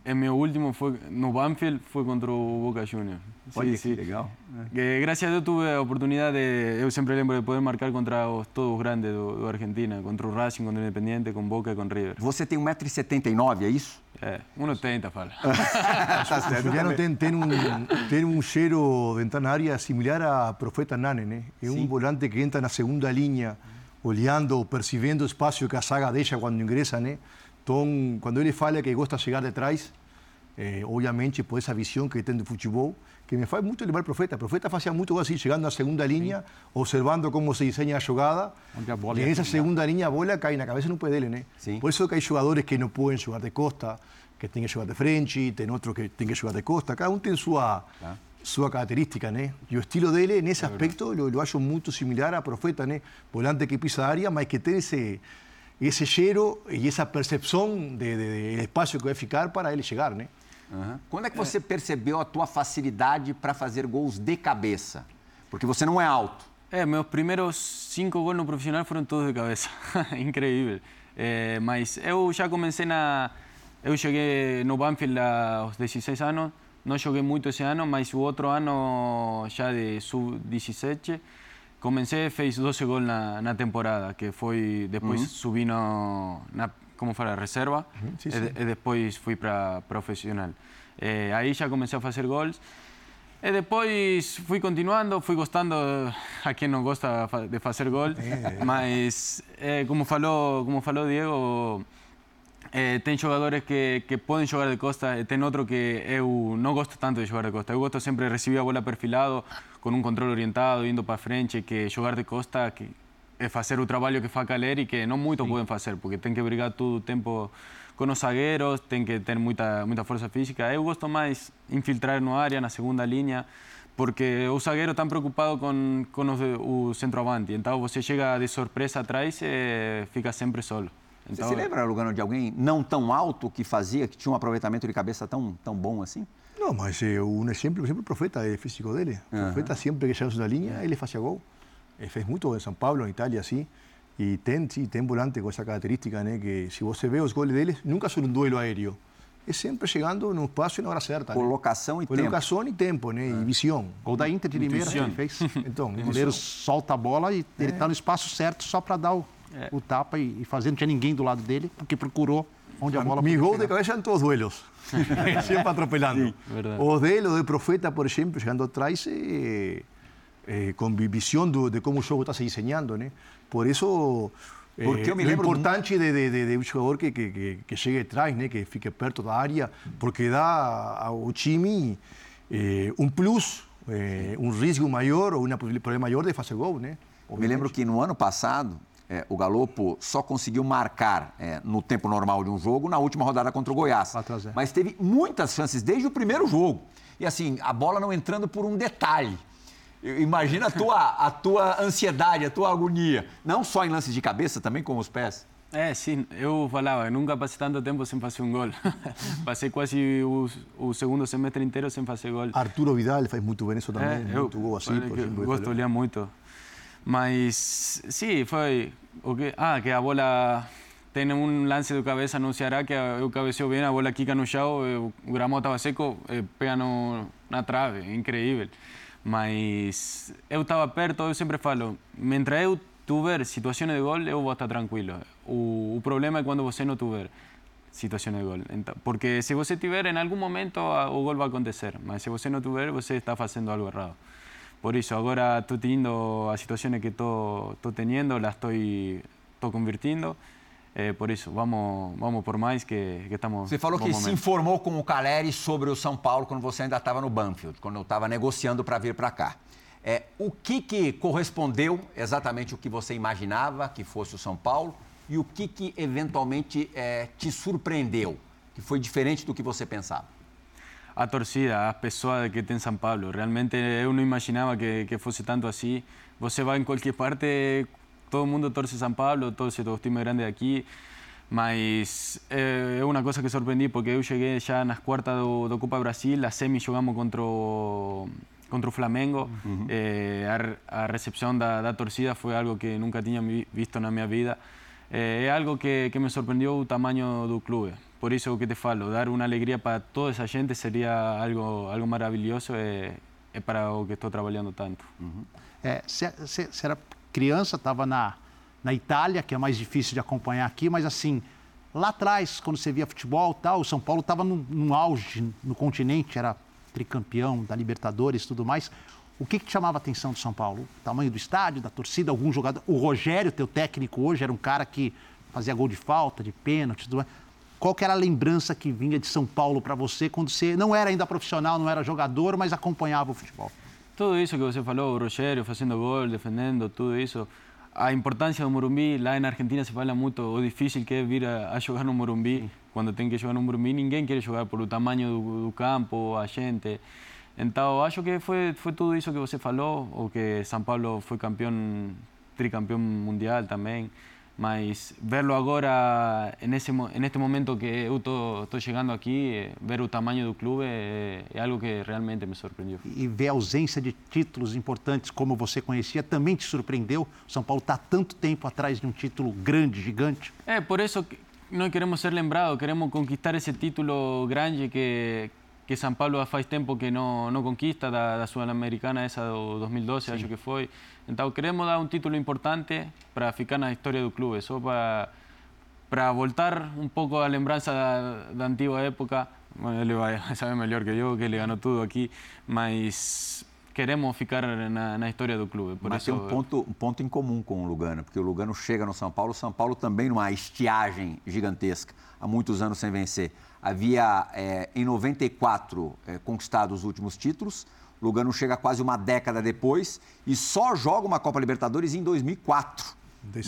E meu último foi no Banfield, foi contra Boca Juniors. Olha que legal. Que, graças a Deus tuve a oportunidade, de, eu sempre lembro de poder marcar contra os, todos os grandes do Argentina, contra o Racing, contra o Independiente, com Boca e com River. Você tem 1,79m, é isso? É, 1,80 fala. Juliano tem, tem, um, tem um cheiro dentro na área similar a Profeta Nane, né? É um volante que entra na segunda linha, olhando, percebendo o espaço que a zaga deixa quando ingressa, né? Então, quando ele fala que gosta de chegar de trás, eh, obviamente por essa visão que tem do futebol, que me faz muito lembrar Profeta. Profeta fazia muito assim, chegando na segunda linha, observando como se desenha a jogada. Onde a bola e nessa segunda linha a bola cai na cabeça no pé dele, né? Sim. Por isso que hay jogadores que não podem jogar de costa, que têm que jogar de frente, tem outros que têm que jogar de costa. Cada um tem sua, sua característica, né? E o estilo dele, nesse aspecto, eu, eu acho muito similar a Profeta, né? Volante que pisa a área, mas que tem esse, esse cheiro e essa percepção de, de, de espaço que vai ficar para ele chegar, né? Quando é que você percebeu a tua facilidade para fazer gols de cabeça? Porque você não é alto. É, meus primeiros cinco gols no profissional foram todos de cabeça. Incrível. É, mas eu já comecei na. Eu cheguei no Banfield aos 16 anos. Não joguei muito esse ano, mas o outro ano, já de sub-17, comecei e fiz 12 gols na, na temporada, que foi. Depois subi no, na. Como fala? Reserva. sim, e, sim. e depois fui para profissional. É, aí já comecei a fazer gols. E depois fui continuando, fui gostando, a quem não gosta de fazer gol, mas eh, como falou como falou Diego, eh, tem jogadores que, que podem jogar de costa e tem outro que eu não gosto tanto de jogar de costa. Eu gosto sempre de receber a bola perfilado, com um controle orientado, indo para frente, que jogar de costa que é fazer o trabalho que faz Caler e que não muitos podem fazer, porque tem que brigar todo o tempo com os zagueiros, tem que ter muita, muita força física. Eu gosto mais infiltrar no área, na segunda linha, porque o zagueiro está preocupado com, com os o centroavante. Então você chega de surpresa atrás e fica sempre solo. Você Então, se lembra, Lugano, de alguém não tão alto que fazia, que tinha um aproveitamento de cabeça tão, tão bom assim? Não, mas eh, um exemplo, por exemplo, o Profeta é físico dele. O Profeta sempre que chegava na linha, ele fazia gol. Ele fez muito em São Paulo, em Itália, assim. E tem, sim, tem volante com essa característica, né? Que se você vê os goles deles, nunca são um duelo aéreo. É sempre chegando no espaço e na hora certa. né? Colocação e tempo. Colocação e tempo, né? E visão. Gol da Inter de Limeira que ele fez. Então, O goleiro solta a bola e ele está no espaço certo só para dar o, o tapa e, e fazer. Não tinha ninguém do lado dele, porque procurou onde a bola Mi podia gol de cabeça em todos os duelos. Sempre atropelando. verdade. o dele, o de Profeta, por exemplo, chegando atrás, eh, eh, com vi- visão do, de como o jogo está se desenhando, né? Por isso, eh, me o lembro importante de, de, de, de um jogador que, que, que, que chegue atrás, né? Que fique perto da área, porque dá ao time um plus, um risco maior ou uma possibilidade maior de fazer gol, né? Eu me lembro que no ano passado, eh, o Galopo só conseguiu marcar eh, no tempo normal de um jogo na última rodada contra o Goiás. 4 a 0. Mas teve muitas chances desde o primeiro jogo. E assim, a bola não entrando por um detalhe. Imagina a tua, a tua ansiedade, a tua agonia. Não só em lances de cabeça, também com os pés. É, sim, eu falava, nunca passei tanto tempo sem fazer um gol. passei quase o, o, segundo semestre inteiro sem fazer gol. Arturo Vidal faz muito bem isso também, é, muito gol assim, por exemplo. Gosto de olhar muito. Mas, sim, foi o que... Ah, que a bola tem um lance de cabeça no Ceará que eu cabeceo bem, a bola quica no chão, o gramado estava seco, pega no, na trave, incrível. Mas eu estava perto, eu sempre falo, mientras eu tiver situações de gol, eu vou estar tranquilo. O, o problema é quando você não tiver situações de gol. Porque se você tiver, em algum momento o gol vai acontecer, mas se você não tiver, você está fazendo algo errado. Por isso, agora estou tendo as situações que estou tendo, las estou convirtiendo. É, por isso, vamos, vamos por mais que, que estamos. Você falou que momento. se informou com o Caleri sobre o São Paulo quando você ainda estava no Banfield, quando eu estava negociando para vir para cá. É, o que, que correspondeu exatamente o que você imaginava que fosse o São Paulo e o que, que eventualmente é, te surpreendeu, que foi diferente do que você pensava? A torcida, as pessoas que tem São Paulo. Realmente eu não imaginava que, que fosse tanto assim. Você vai em qualquer parte todo mundo torce São Paulo, torce os times grandes aqui, mas é, uma coisa que surpreendi porque eu cheguei já nas quartas do, do Copa Brasil, a semi jogamos contra o, contra o Flamengo, uhum. é, a, a, recepção da, da, torcida foi algo que nunca tinha visto na minha vida. É, é algo que, que me surpreendeu o tamanho do clube. Por isso que te falo, dar uma alegria para toda essa gente seria algo, algo maravilhoso e é para o que estou trabalhando tanto. Uhum. É, se, se, será criança, estava na, na Itália, que é mais difícil de acompanhar aqui, mas assim, lá atrás, quando você via futebol tal, o São Paulo estava no auge no continente, era tricampeão da Libertadores tudo mais. O que, que te chamava a atenção do São Paulo? O tamanho do estádio, da torcida, algum jogador? O Rogério, teu técnico hoje, era um cara que fazia gol de falta, de pênalti, tudo mais. Qual que era a lembrança que vinha de São Paulo para você quando você não era ainda profissional, não era jogador, mas acompanhava o futebol? Todo isso que você falou, o Rogério fazendo gol, defendendo, tudo isso. A importância do Morumbi, lá na Argentina se fala muito o difícil que é vir a, a jogar no Morumbi. Sim. Quando tem que jogar no Morumbi, ninguém quer jogar por o tamanho do, do campo, a gente. Então, acho que foi, foi tudo isso que você falou, o que São Paulo foi campeão, tricampeão mundial também. Mas verlo agora nesse neste momento que eu estou chegando aqui, ver o tamanho do clube é, é, algo que realmente me surpreendeu. E ver a ausência de títulos importantes como você conhecia também te surpreendeu? São Paulo está tanto tempo atrás de um título grande, gigante. É, por isso que nós queremos ser lembrados, queremos conquistar esse título grande que, que São Paulo faz tempo que não, não conquista, da, da Sul-Americana essa do 2012, Sim. acho que foi. Então queremos dar um título importante para ficar na história do clube, só para para voltar um pouco a lembrança da, da antiga época. Bueno, ele vai saber melhor que eu, que ele ganhou tudo aqui, mas queremos ficar na, na história do clube. Por mas isso... tem um ponto, um ponto em comum com o Lugano, porque o Lugano chega no São Paulo, o São Paulo também numa estiagem gigantesca, há muitos anos sem vencer. Havia, é, em 94, é, conquistado os últimos títulos, Lugano chega quase uma década depois e só joga uma Copa Libertadores em 2004.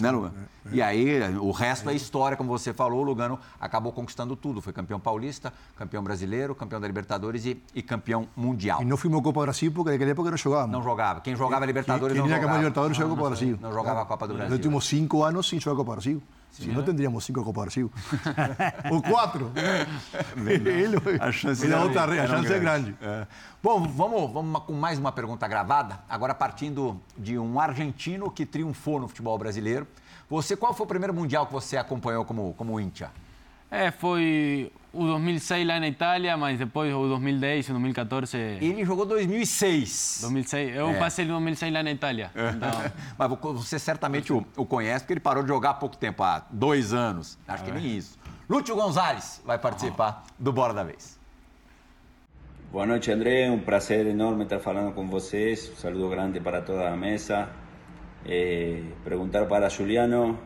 né, Lugano? É, é. E aí, o resto é história, como você falou, o Lugano acabou conquistando tudo. Foi campeão paulista, campeão brasileiro, campeão da Libertadores e, e campeão mundial. E não fomos Copa do Brasil porque naquela época não jogávamos. Não jogava. Quem jogava Libertadores quem, quem não jogava. Quem Libertadores não, jogava Copa do Brasil. Não jogava a Copa do Brasil. Nos últimos cinco anos, sim, jogava Copa do Brasil. Se não, tendríamos cinco Copa Brasil. Ou quatro. ele, a chance, ele é, outra, a chance grande. é grande. É. Bom, vamos, vamos com mais uma pergunta gravada. Agora partindo de um argentino que triunfou no futebol brasileiro. Você, qual foi o primeiro mundial que você acompanhou como, como Íntia? É, foi o 2006 lá na Itália, mas depois o 2010, o 2014. Ele jogou 2006. 2006. Eu é. passei 2006 lá na Itália. É. Então... mas você certamente o, o, conhece, porque ele parou de jogar há pouco tempo, há dois anos. Acho que nem isso. Lúcio Gonzalez vai participar do Bora da Vez. Boa noite, André. Um prazer enorme estar falando com vocês. Um saludo grande para toda a mesa. Eh, perguntar para Juliano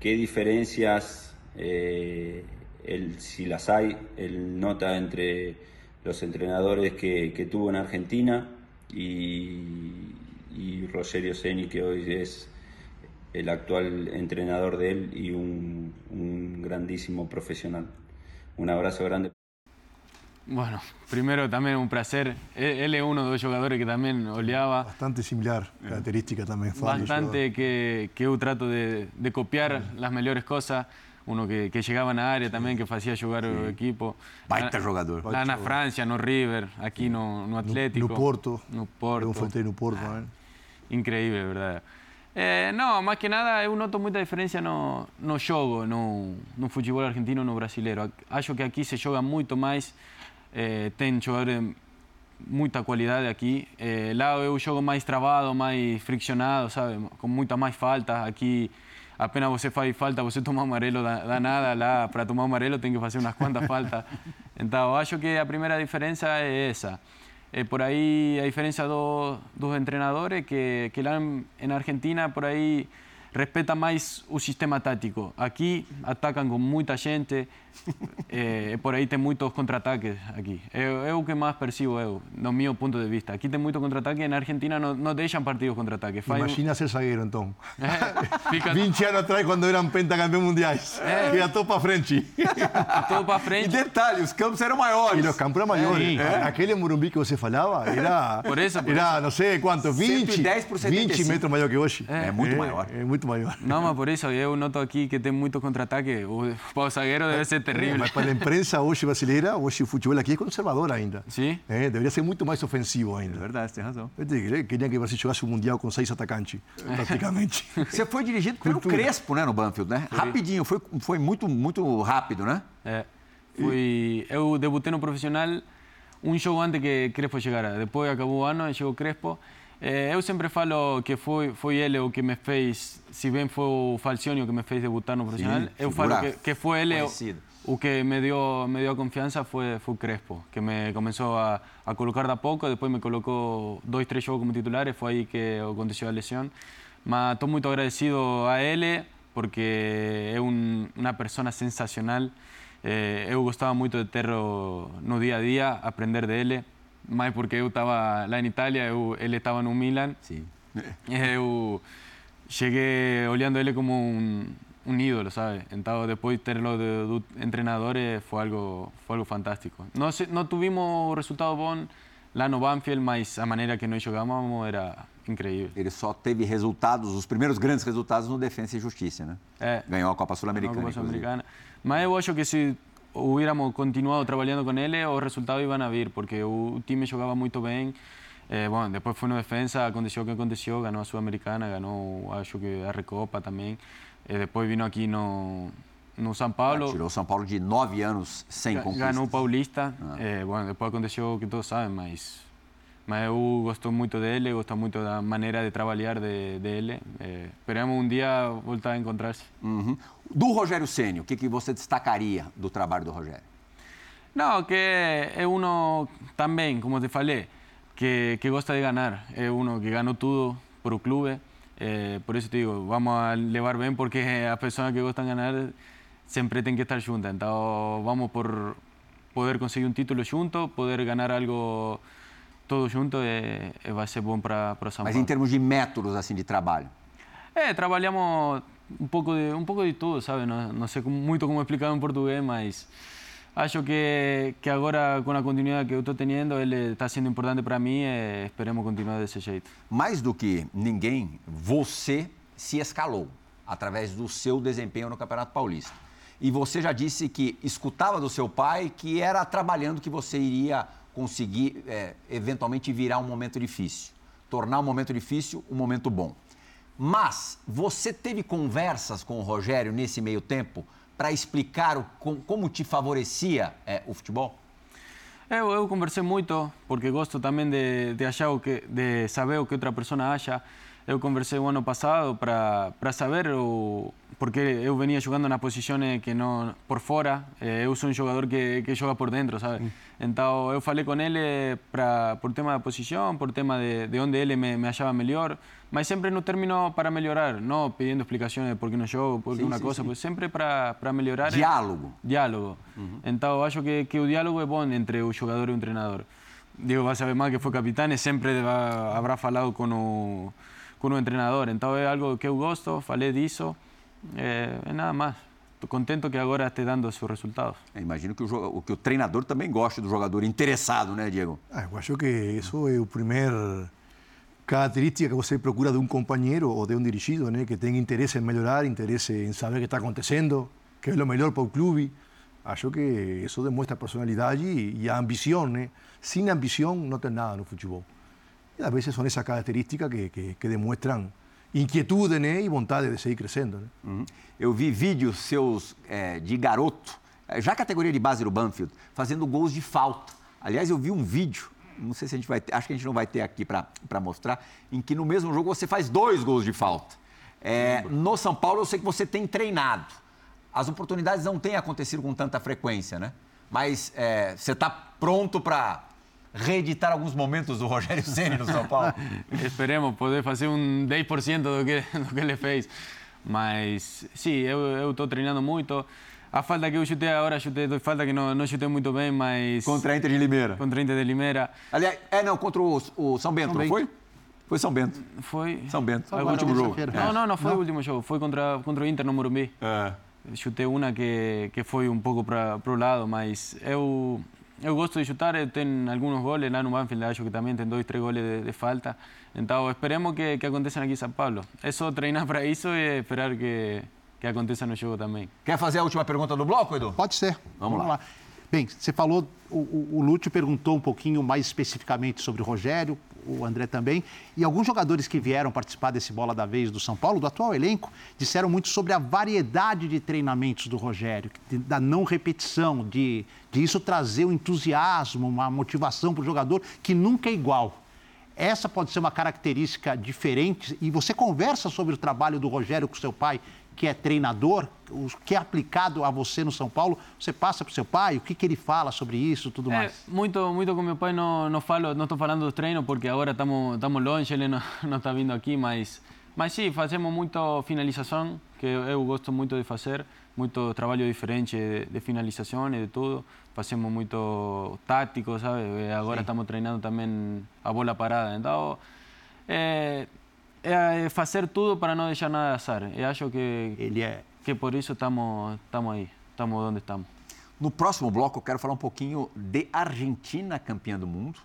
que diferenças eh, él, si las hay, él nota entre los entrenadores que, que tuvo en Argentina y, y Rogerio Ceni, que hoy es el actual entrenador de él y un, un grandísimo profesional. Un abrazo grande. Bueno, primero también un placer. Él es uno de los jugadores que también oleaba. Bastante similar, característica también. Bastante que, que yo trato de, de copiar las mejores cosas. Uno que, que llegaba na área também, que fazia jogar o equipo. Baita jogador. Lá na França, no River, aqui no, no Atlético. No Porto. No Porto. No Porto? Increíble, verdade. É, não, mais que nada, eu noto muita diferença no, no jogo, no, no futebol argentino no brasileiro. Acho que aqui se joga muito mais, eh, tem jogadores muita qualidade aqui. Eh, lá eu jogo mais travado, mais friccionado, sabe? Com muita mais falta. Aqui, apenas você faz falta, você toma amarelo, dá, dá nada. Lá, para tomar amarelo, tem que fazer umas quantas faltas. Então, acho que a primeira diferença é essa. Eh, por ahí a diferencia do, dos entrenadores que, que lá en, en Argentina por ahí respeta más o sistema táctico. Aquí atacan con muita gente, eh, por aí tem muitos contra-ataques aqui. É, é o que mais percibo eu, no meu ponto de vista. Aqui tem muito contra-ataque, na Argentina não, não deixam partidos contra-ataque. Imagina ser zagueiro, então. É, fica 20 anos atrás, quando eram pentacampeões mundiais. É. Ia todo para frente. todo para E frente. detalhe, os campos eram E maiores. los campos eram maiores. Aquele Morumbi que você falava era, Por isso, por era não sei quanto, 20, 110 por 20 75. metros maior que hoje. É muito maior. É muito maior. Não, mas por isso eu noto aqui que tem muito contra-ataque. O, o zagueiro deve ser terrível. Mas para a imprensa hoje brasileira, hoje o futebol aqui é conservador ainda. Sim. É, deveria ser muito mais ofensivo É ainda. verdade, você tem razão. Eu te diria, queria que o Brasil jogasse o Mundial com seis atacantes, praticamente. Você foi dirigido pelo Cultura. Crespo, né, no Banfield, né? Rapidinho, foi, foi muito, muito rápido, né? É. Fui, eu debutei no profissional um jogo antes que Crespo chegara. Depois acabou o ano e chegou Crespo. Eh, eu sempre falo que foi, foi ele o que me fez, se bem foi o Falcioni o que me fez debutar no profissional, eu falo que, que foi ele o, que me deu, me deu a confiança foi, foi o Crespo, que me começou a, a colocar de a pouco, depois me colocou dois, três jogos como titular e foi aí que aconteceu a lesão. Mas estou muito agradecido a ele, porque é um, uma pessoa sensacional. Eh, eu gostava muito de ter-o no dia a dia, aprender dele, mais porque eu estava lá em Itália, eu, ele estava no Milan. Sim. Eu cheguei olhando ele como um, um ídolo, sabe? Então, depois de ter-lo de, do treinador, eh, foi algo, foi algo fantástico. Não, se- não tivemos resultado bom lá no Banfield, mas a maneira que nós jogávamos era incrível. Ele só teve resultados, os primeiros grandes resultados no Defensa e Justiça, né? É. Ganhou a Copa na Sul-Americana. Sul-Americana. Mas eu acho que se hubiéramos continuado trabalhando com ele, os resultados iam a vir, porque o time jogava muito bem. Eh, bom, depois foi no defensa, aconteceu o que aconteceu, ganhou a Sul-Americana, ganhou, acho que a Recopa também. E depois vino aqui no, no São Paulo, Tirou o São Paulo de nove anos sem conquistas. ganhou o Paulista. Eh, bom, depois aconteceu o que todos sabem, mas, mas eu gosto muito dele, gosto muito da maneira de trabalhar de, dele. Eh, esperamos um dia voltar a encontrar-se. Uhum. Do Rogério Ceni, o que, que você destacaria do trabalho do Rogério? No, que es uno también, como te falei, que, que gosta de ganar. Es uno que ganó todo por el club. Eh, por eso te digo, vamos a levar bien porque las personas que gustan ganar siempre tienen que estar juntas. Entonces vamos por poder conseguir un título juntos, poder ganar algo todo junto, eh, eh, va a ser bom para para São Mas Paulo. em termos de métodos assim de trabalho. É, trabalhamos um pouco de um pouco de tudo, sabe? Não, não sei como- muito como explicar em português, mas acho que que agora com a continuidade que eu estou tendo, ele está sendo importante para mim e esperemos continuar desse jeito. Mais do que ninguém, você se escalou através do seu desempenho no Campeonato Paulista. E você já disse que escutava do seu pai que era trabalhando que você iria conseguir é, eventualmente virar um momento difícil, tornar um momento difícil um momento bom. Mas você teve conversas com o Rogério nesse meio tempo para explicar o, com- como te favorecia é, o futebol? Eu, eu conversei muito, porque gosto também de, de, achar o que, de saber o que outra pessoa acha. Eu conversei o ano passado para saber, o, porque eu venía jugando en una posición que no por fuera, eh, soy un jugador que, que juega por dentro, ¿sabes? Mm. Entonces, yo falei con él eh, por tema de posición, por tema de, de él me, me hallaba mejor, mas siempre en un término para mejorar, no pidiendo explicaciones de por qué no juego, por qué sí, una sí, cosa, sí. pues siempre para, para mejorar. Diálogo. Diálogo. Uhum. Entonces, acho que, que el diálogo es bueno entre el jugador y el entrenador. Diego va a saber más que fue capitán y siempre va, habrá falado con con un entrenador. Entonces, es algo que eu gosto, falei disso é, é nada mais. contento que agora esteja dando seus resultados. É, imagino que o, que o treinador também goste do jogador interessado, né, Diego? Ah, eu acho que isso é o primeiro característica que você procura de um companheiro ou de um dirigido, né, que tenha interesse em melhorar, interesse em saber o que está acontecendo, que é o melhor para o clube. Acho que isso demonstra personalidade e a ambição, né? Sem ambição não tem nada no futebol. E às vezes são essas características que, que, que demonstram inquietude né, e vontade de seguir crescendo. Né? Uhum. Eu vi vídeos seus é, de garoto, já categoria de base do Banfield, fazendo gols de falta. Aliás, eu vi um vídeo, não sei se a gente vai ter, acho que a gente não vai ter aqui para mostrar, em que no mesmo jogo você faz dois gols de falta. É, no São Paulo eu sei que você tem treinado. As oportunidades não têm acontecido com tanta frequência, né? Mas é, você está pronto para reeditar alguns momentos do Rogério Ceni no São Paulo? Esperemos poder fazer um 10% do que, do que ele fez. Mas, sim, eu estou treinando muito. A falta que eu chutei agora, chutei dois faltas que não, não chutei muito bem, mas... Contra a Inter de Limeira. Contra a Inter de Limeira. Aliás, é, não, contra o, o São Bento, São não foi? Foi São Bento. Foi. São Bento. Foi o último jogo. Não, não, não foi não. o último jogo. Foi contra, contra o Inter no Morumbi. É. Chutei uma que, que foi um pouco para o lado, mas eu eu gosto de chutar, eu tenho alguns goles lá no Banfield, acho que também tem dois, três goles de, de falta. Então, esperemos que, que aconteçam aqui em São Paulo. É só treinar para isso e esperar que, que aconteça no jogo também. Quer fazer a última pergunta do bloco, Edu? Pode ser. Vamos, Vamos lá. lá. Bem, você falou, o, o Lúcio perguntou um pouquinho mais especificamente sobre o Rogério, o André também, e alguns jogadores que vieram participar desse Bola da Vez do São Paulo, do atual elenco, disseram muito sobre a variedade de treinamentos do Rogério, da não repetição, de, de isso trazer um entusiasmo, uma motivação para o jogador que nunca é igual. Essa pode ser uma característica diferente e você conversa sobre o trabalho do Rogério com seu pai que é treinador, o que é aplicado a você no São Paulo, você passa para o seu pai, o que, que ele fala sobre isso tudo é, mais? Muito, muito com meu pai não, não falo, não estou falando dos treinos porque agora estamos, longe, ele não, está vindo aqui, mas, mas sim, fazemos muito finalização, que eu, eu gosto muito de fazer, muito trabalho diferente de, de finalização e de tudo. Fazemos muito tático, sabe? Agora sim. estamos treinando também a bola parada. Então, é, é fazer tudo para não deixar nada azar. Eu acho que ele é que por isso estamos estamos aí, estamos onde estamos. No próximo bloco eu quero falar um pouquinho de Argentina campeã do mundo.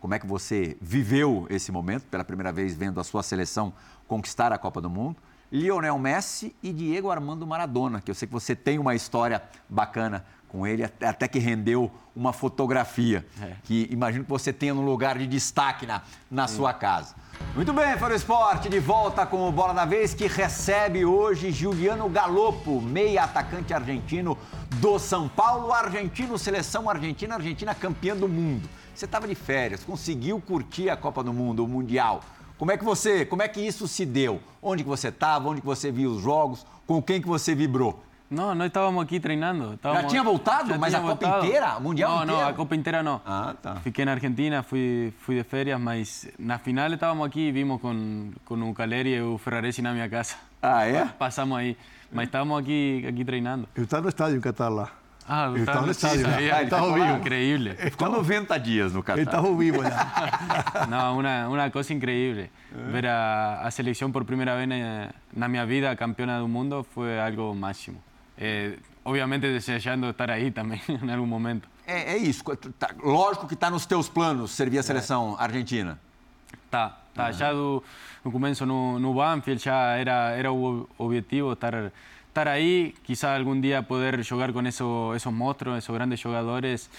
Como é que você viveu esse momento pela primeira vez vendo a sua seleção conquistar a Copa do Mundo? Lionel Messi e Diego Armando Maradona, que eu sei que você tem uma história bacana com ele, até que rendeu uma fotografia, é. que imagino que você tenha num lugar de destaque na, na sua casa. Muito bem, Faro Esporte, de volta com o Bola da Vez, que recebe hoje Juliano Galopo, meia atacante argentino do São Paulo, argentino, seleção argentina, Argentina campeã do mundo. Você estava de férias, conseguiu curtir a Copa do Mundo, o Mundial. Como é que você, como é que isso se deu? Onde que você estava, onde que você viu os jogos, com quem que você vibrou? Não, nós estávamos aqui treinando. Já tinha voltado? Já mas a voltado. Copa inteira? Mundial não, inteiro? Não, a Copa inteira não. Ah, tá. Fiquei na Argentina, fui, fui de férias, mas na final estávamos aqui e vimos com, com o Caleri e o Ferraresi na minha casa. Ah, é? Passamos aí. Mas estávamos aqui, aqui treinando. Eu estava no estádio em Qatar lá. Ah, ele estava no estádio. Né? Ele estava vivo. Increíble. Ficou 90 dias no. Ele estava vivo já. não, uma, uma coisa increíble. Ver a, a seleção por primeira vez na, na minha vida, campeona do mundo, foi algo máximo. É, obviamente desejando estar aí também em algum momento. É, é isso. Tá, lógico que está nos teus planos servir a seleção é. argentina. Tá, tá. Uhum. Já do, no começo no, no Banfield já era, era o objetivo estar, estar aí. Quizá algum dia poder jogar com eso, esses monstros, esses grandes jogadores.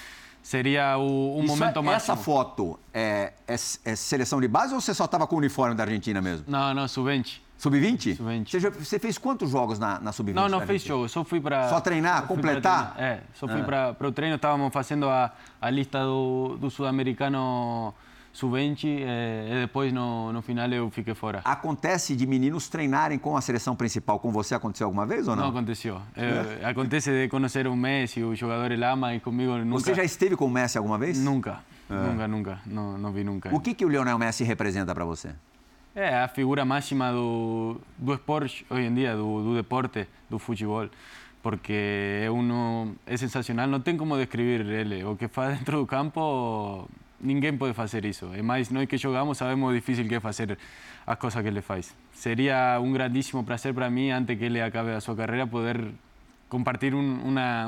Seria o, um Isso momento é, máximo. Essa foto é, é, é, seleção de base ou você só estava com o uniforme da Argentina mesmo? Não, não, sub-20. Sub-20? Sub-20. Você, você, fez quantos jogos na, na Sub-20? Não, não fez jogo, só fui para... Só treinar, completar? É, só fui ah. para o treino, estávamos fazendo a, a lista do, do sul-americano sub-20 eh, e depois no, no final eu fiquei fora. Acontece de meninos treinarem com a seleção principal com você? Aconteceu alguma vez ou não? Não aconteceu. É. Acontece de conhecer o Messi, o jogador Lama e comigo nunca... Você já esteve com o Messi alguma vez? Nunca, é. nunca, nunca. Não, não vi nunca. O que, que o Lionel Messi representa para você? É a figura máxima do, do esporte hoje em dia, do, do deporte, do futebol. Porque é, uno, é sensacional, não tem como descrever ele. O que faz dentro do campo, ninguém pode fazer isso. E mais nós que jogamos sabemos o difícil que é fazer as coisas que ele faz. Seria um grandíssimo prazer para mim, antes que ele acabe a sua carreira, poder compartir un- una,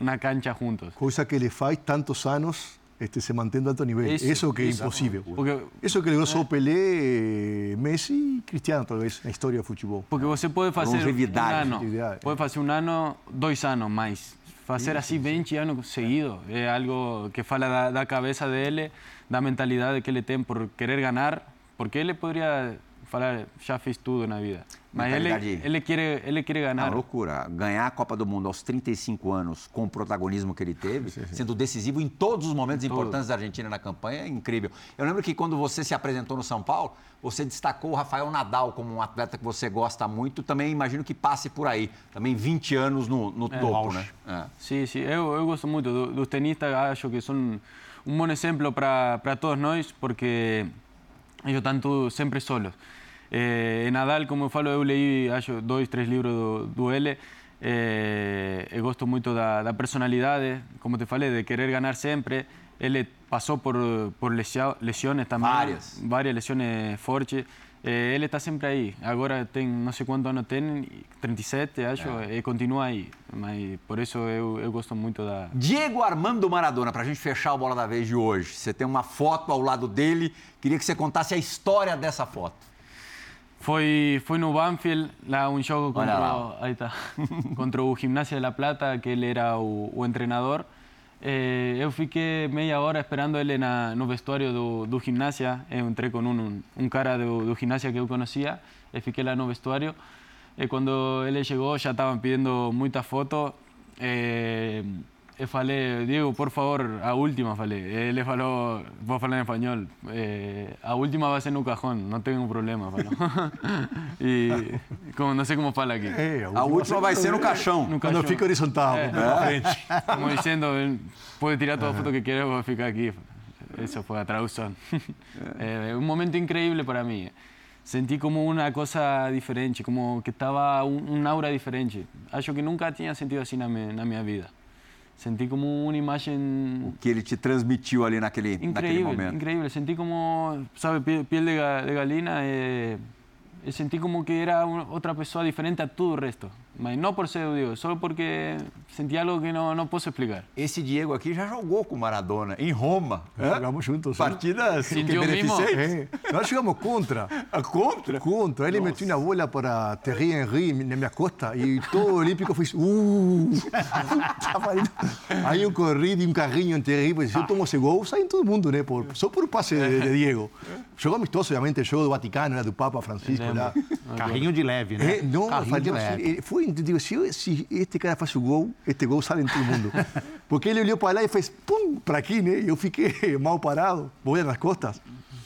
una cancha juntos. Cosa que le faz tantos anos este, se mantém no alto nível. Isso, Isso, que isso. impossível. Porque, Isso que logrou só Pelé, Messi e Cristiano, talvez, na história do futebol. porque você pode fazer um ano, pode fazer um ano, dois anos mais. Fazer assim 20 anos seguidos é algo que fala da, da cabeça dele, da mentalidade que ele tem por querer ganhar, porque ele poderia falar, já fiz tudo na vida. Mas ele, ele, quer, ele quer É uma ganhar. loucura. Ganhar a Copa do Mundo aos 35 anos com o protagonismo que ele teve, sendo decisivo em todos os momentos importantes da Argentina na campanha, é incrível. Eu lembro que quando você se apresentou no São Paulo, você destacou o Rafael Nadal como um atleta que você gosta muito. Também imagino que passe por aí. Também 20 anos no, no topo, auge. né? É. Sim, sim, eu, eu gosto muito do- dos tenistas, acho que são um bom exemplo para todos nós, porque eles estão todos sempre solos. Eh, e Nadal, como eu falo, eu li, acho, dois, três livros do, do eh, eu gosto muito da, da personalidade, como te falei, de querer ganhar sempre. Ele passou por, por lesões também, Várias. várias lesões fortes. Eh, ele está sempre aí. Agora tem, não sei quantos anos tem, 37, acho, e continua aí. Mas por isso eu, eu gosto muito da. Diego Armando Maradona, para a gente fechar o Bola da Vez de hoje. Você tem uma foto ao lado dele. Queria que você contasse a história dessa foto. Foi, foi no Banfield, lá jogo Olha contra, lá. aí contra o Gimnasia de La Plata, que ele era o, o treinador. Eh, eu fiquei meia hora esperando ele na, no vestuário do, do Gimnasia. Eu entrei com um, um cara do, do Gimnasia que eu conhecia e fiquei lá no vestuário. E quando ele chegou, já estavam pedindo muita foto. Eh, falei, Diego, por favor, a última, falei. Ele falou, vou falar em espanhol, eh, a última vai ser no cajón, não tem um problema, falou. e como, não sei como fala aqui. É, A última vai ser no caixão. No Quando caixão. fica horizontal, É. frente. Como diciendo, puede tirar toda foto que quiera, voy a ficar aquí. Eso fue a traducción. Eh, un momento increíble para mí. Sentí como una cosa diferente, como que estaba un, un aura diferente. Acho que nunca tinha sentido assim na minha, na minha vida. Senti como uma imagem Que ele te transmitiu ali naquele, naquele increíble, momento. increíble. Sentí como, sabe, piel, piel de, ga- de galina. eh, sentí como que era un- otra persona diferente a todo el resto. Mas não por ser Diego, solo porque sentí algo que não, não posso explicar. Esse Diego aqui já jogou com o Maradona em Roma. hã? Jogamos juntos. sim. Partidas que beneficentes. É. Nós jogamos contra. A contra? Contra. Ele meteu uma bola para Terry Henry na minha costa e todo o Olímpico fez. Uh! Aí eu corri de um carrinho em Terry, pois se eu tomo esse gol, sai todo mundo, né? Por, só por passe de, de Diego. Jogo amistoso, obviamente, jogo do Vaticano, era do Papa Francisco lá. Carrinho de leve, né? É, não, Carrinho de assim, leve. ele foi, digo, se, eu- se este cara faz o gol, este gol sai em todo mundo. Porque ele olhou para lá e fez pum, para aqui, né? E eu fiquei mal parado, boia nas costas.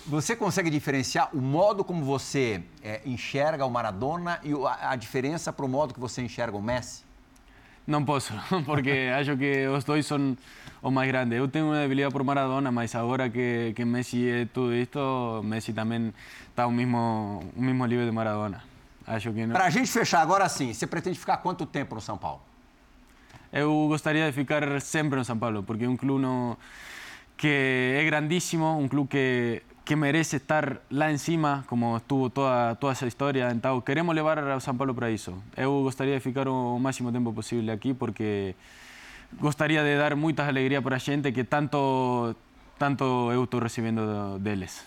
Você consegue diferenciar o modo como você é, enxerga o Maradona e o- a, a diferença para o modo que você enxerga o Messi? Não posso, porque acho que os dois são os mais grandes. Eu tenho uma debilidade por Maradona, mas agora que, que Messi é tudo isto, Messi também está ao mesmo, o mesmo nível de Maradona. Não. Para a gente fechar agora sim, você pretende ficar quanto tempo no São Paulo? Eu gostaria de ficar sempre no São Paulo, porque é um clube no- que é grandíssimo, um clube que, que merece estar lá em cima, como estuvo toda, toda essa história. Então, queremos levar o São Paulo para isso. Eu gostaria de ficar o máximo tempo possível aqui, porque gostaria de dar muitas alegrias para a gente que tanto, tanto eu estou recebendo deles.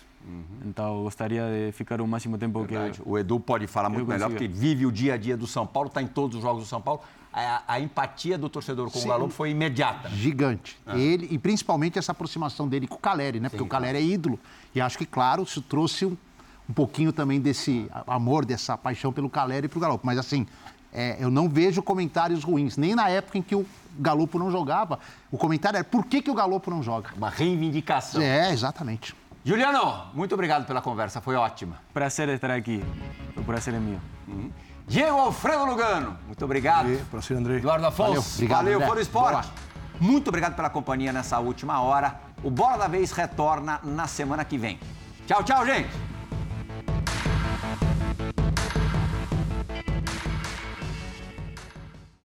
Então, gostaria de ficar o máximo tempo que... Verdade. O Edu pode falar muito Eu melhor, porque vive o dia a dia do São Paulo, está em todos os jogos do São Paulo. A, a empatia do torcedor com o Sim. Galo foi imediata. Gigante. Ah. Ele, e principalmente essa aproximação dele com o Caleri, né? Porque o Caleri é ídolo. E acho que, claro, isso trouxe um, um pouquinho também desse amor, dessa paixão pelo Caleri e pro Galopo. Mas assim, é, eu não vejo comentários ruins. Nem na época em que o Galopo não jogava. O comentário era por que, que o Galopo não joga? Uma reivindicação. É, exatamente. Juliano, muito obrigado pela conversa, foi ótima. Prazer estar aqui. O prazer é meu. Diego Alfredo Lugano, muito obrigado. É, prazer, André. Eduardo Afonso, Valeu, obrigado, valeu André. por esporte. Boa. Muito obrigado pela companhia nessa última hora. O Bola da Vez retorna na semana que vem. Tchau, tchau, gente.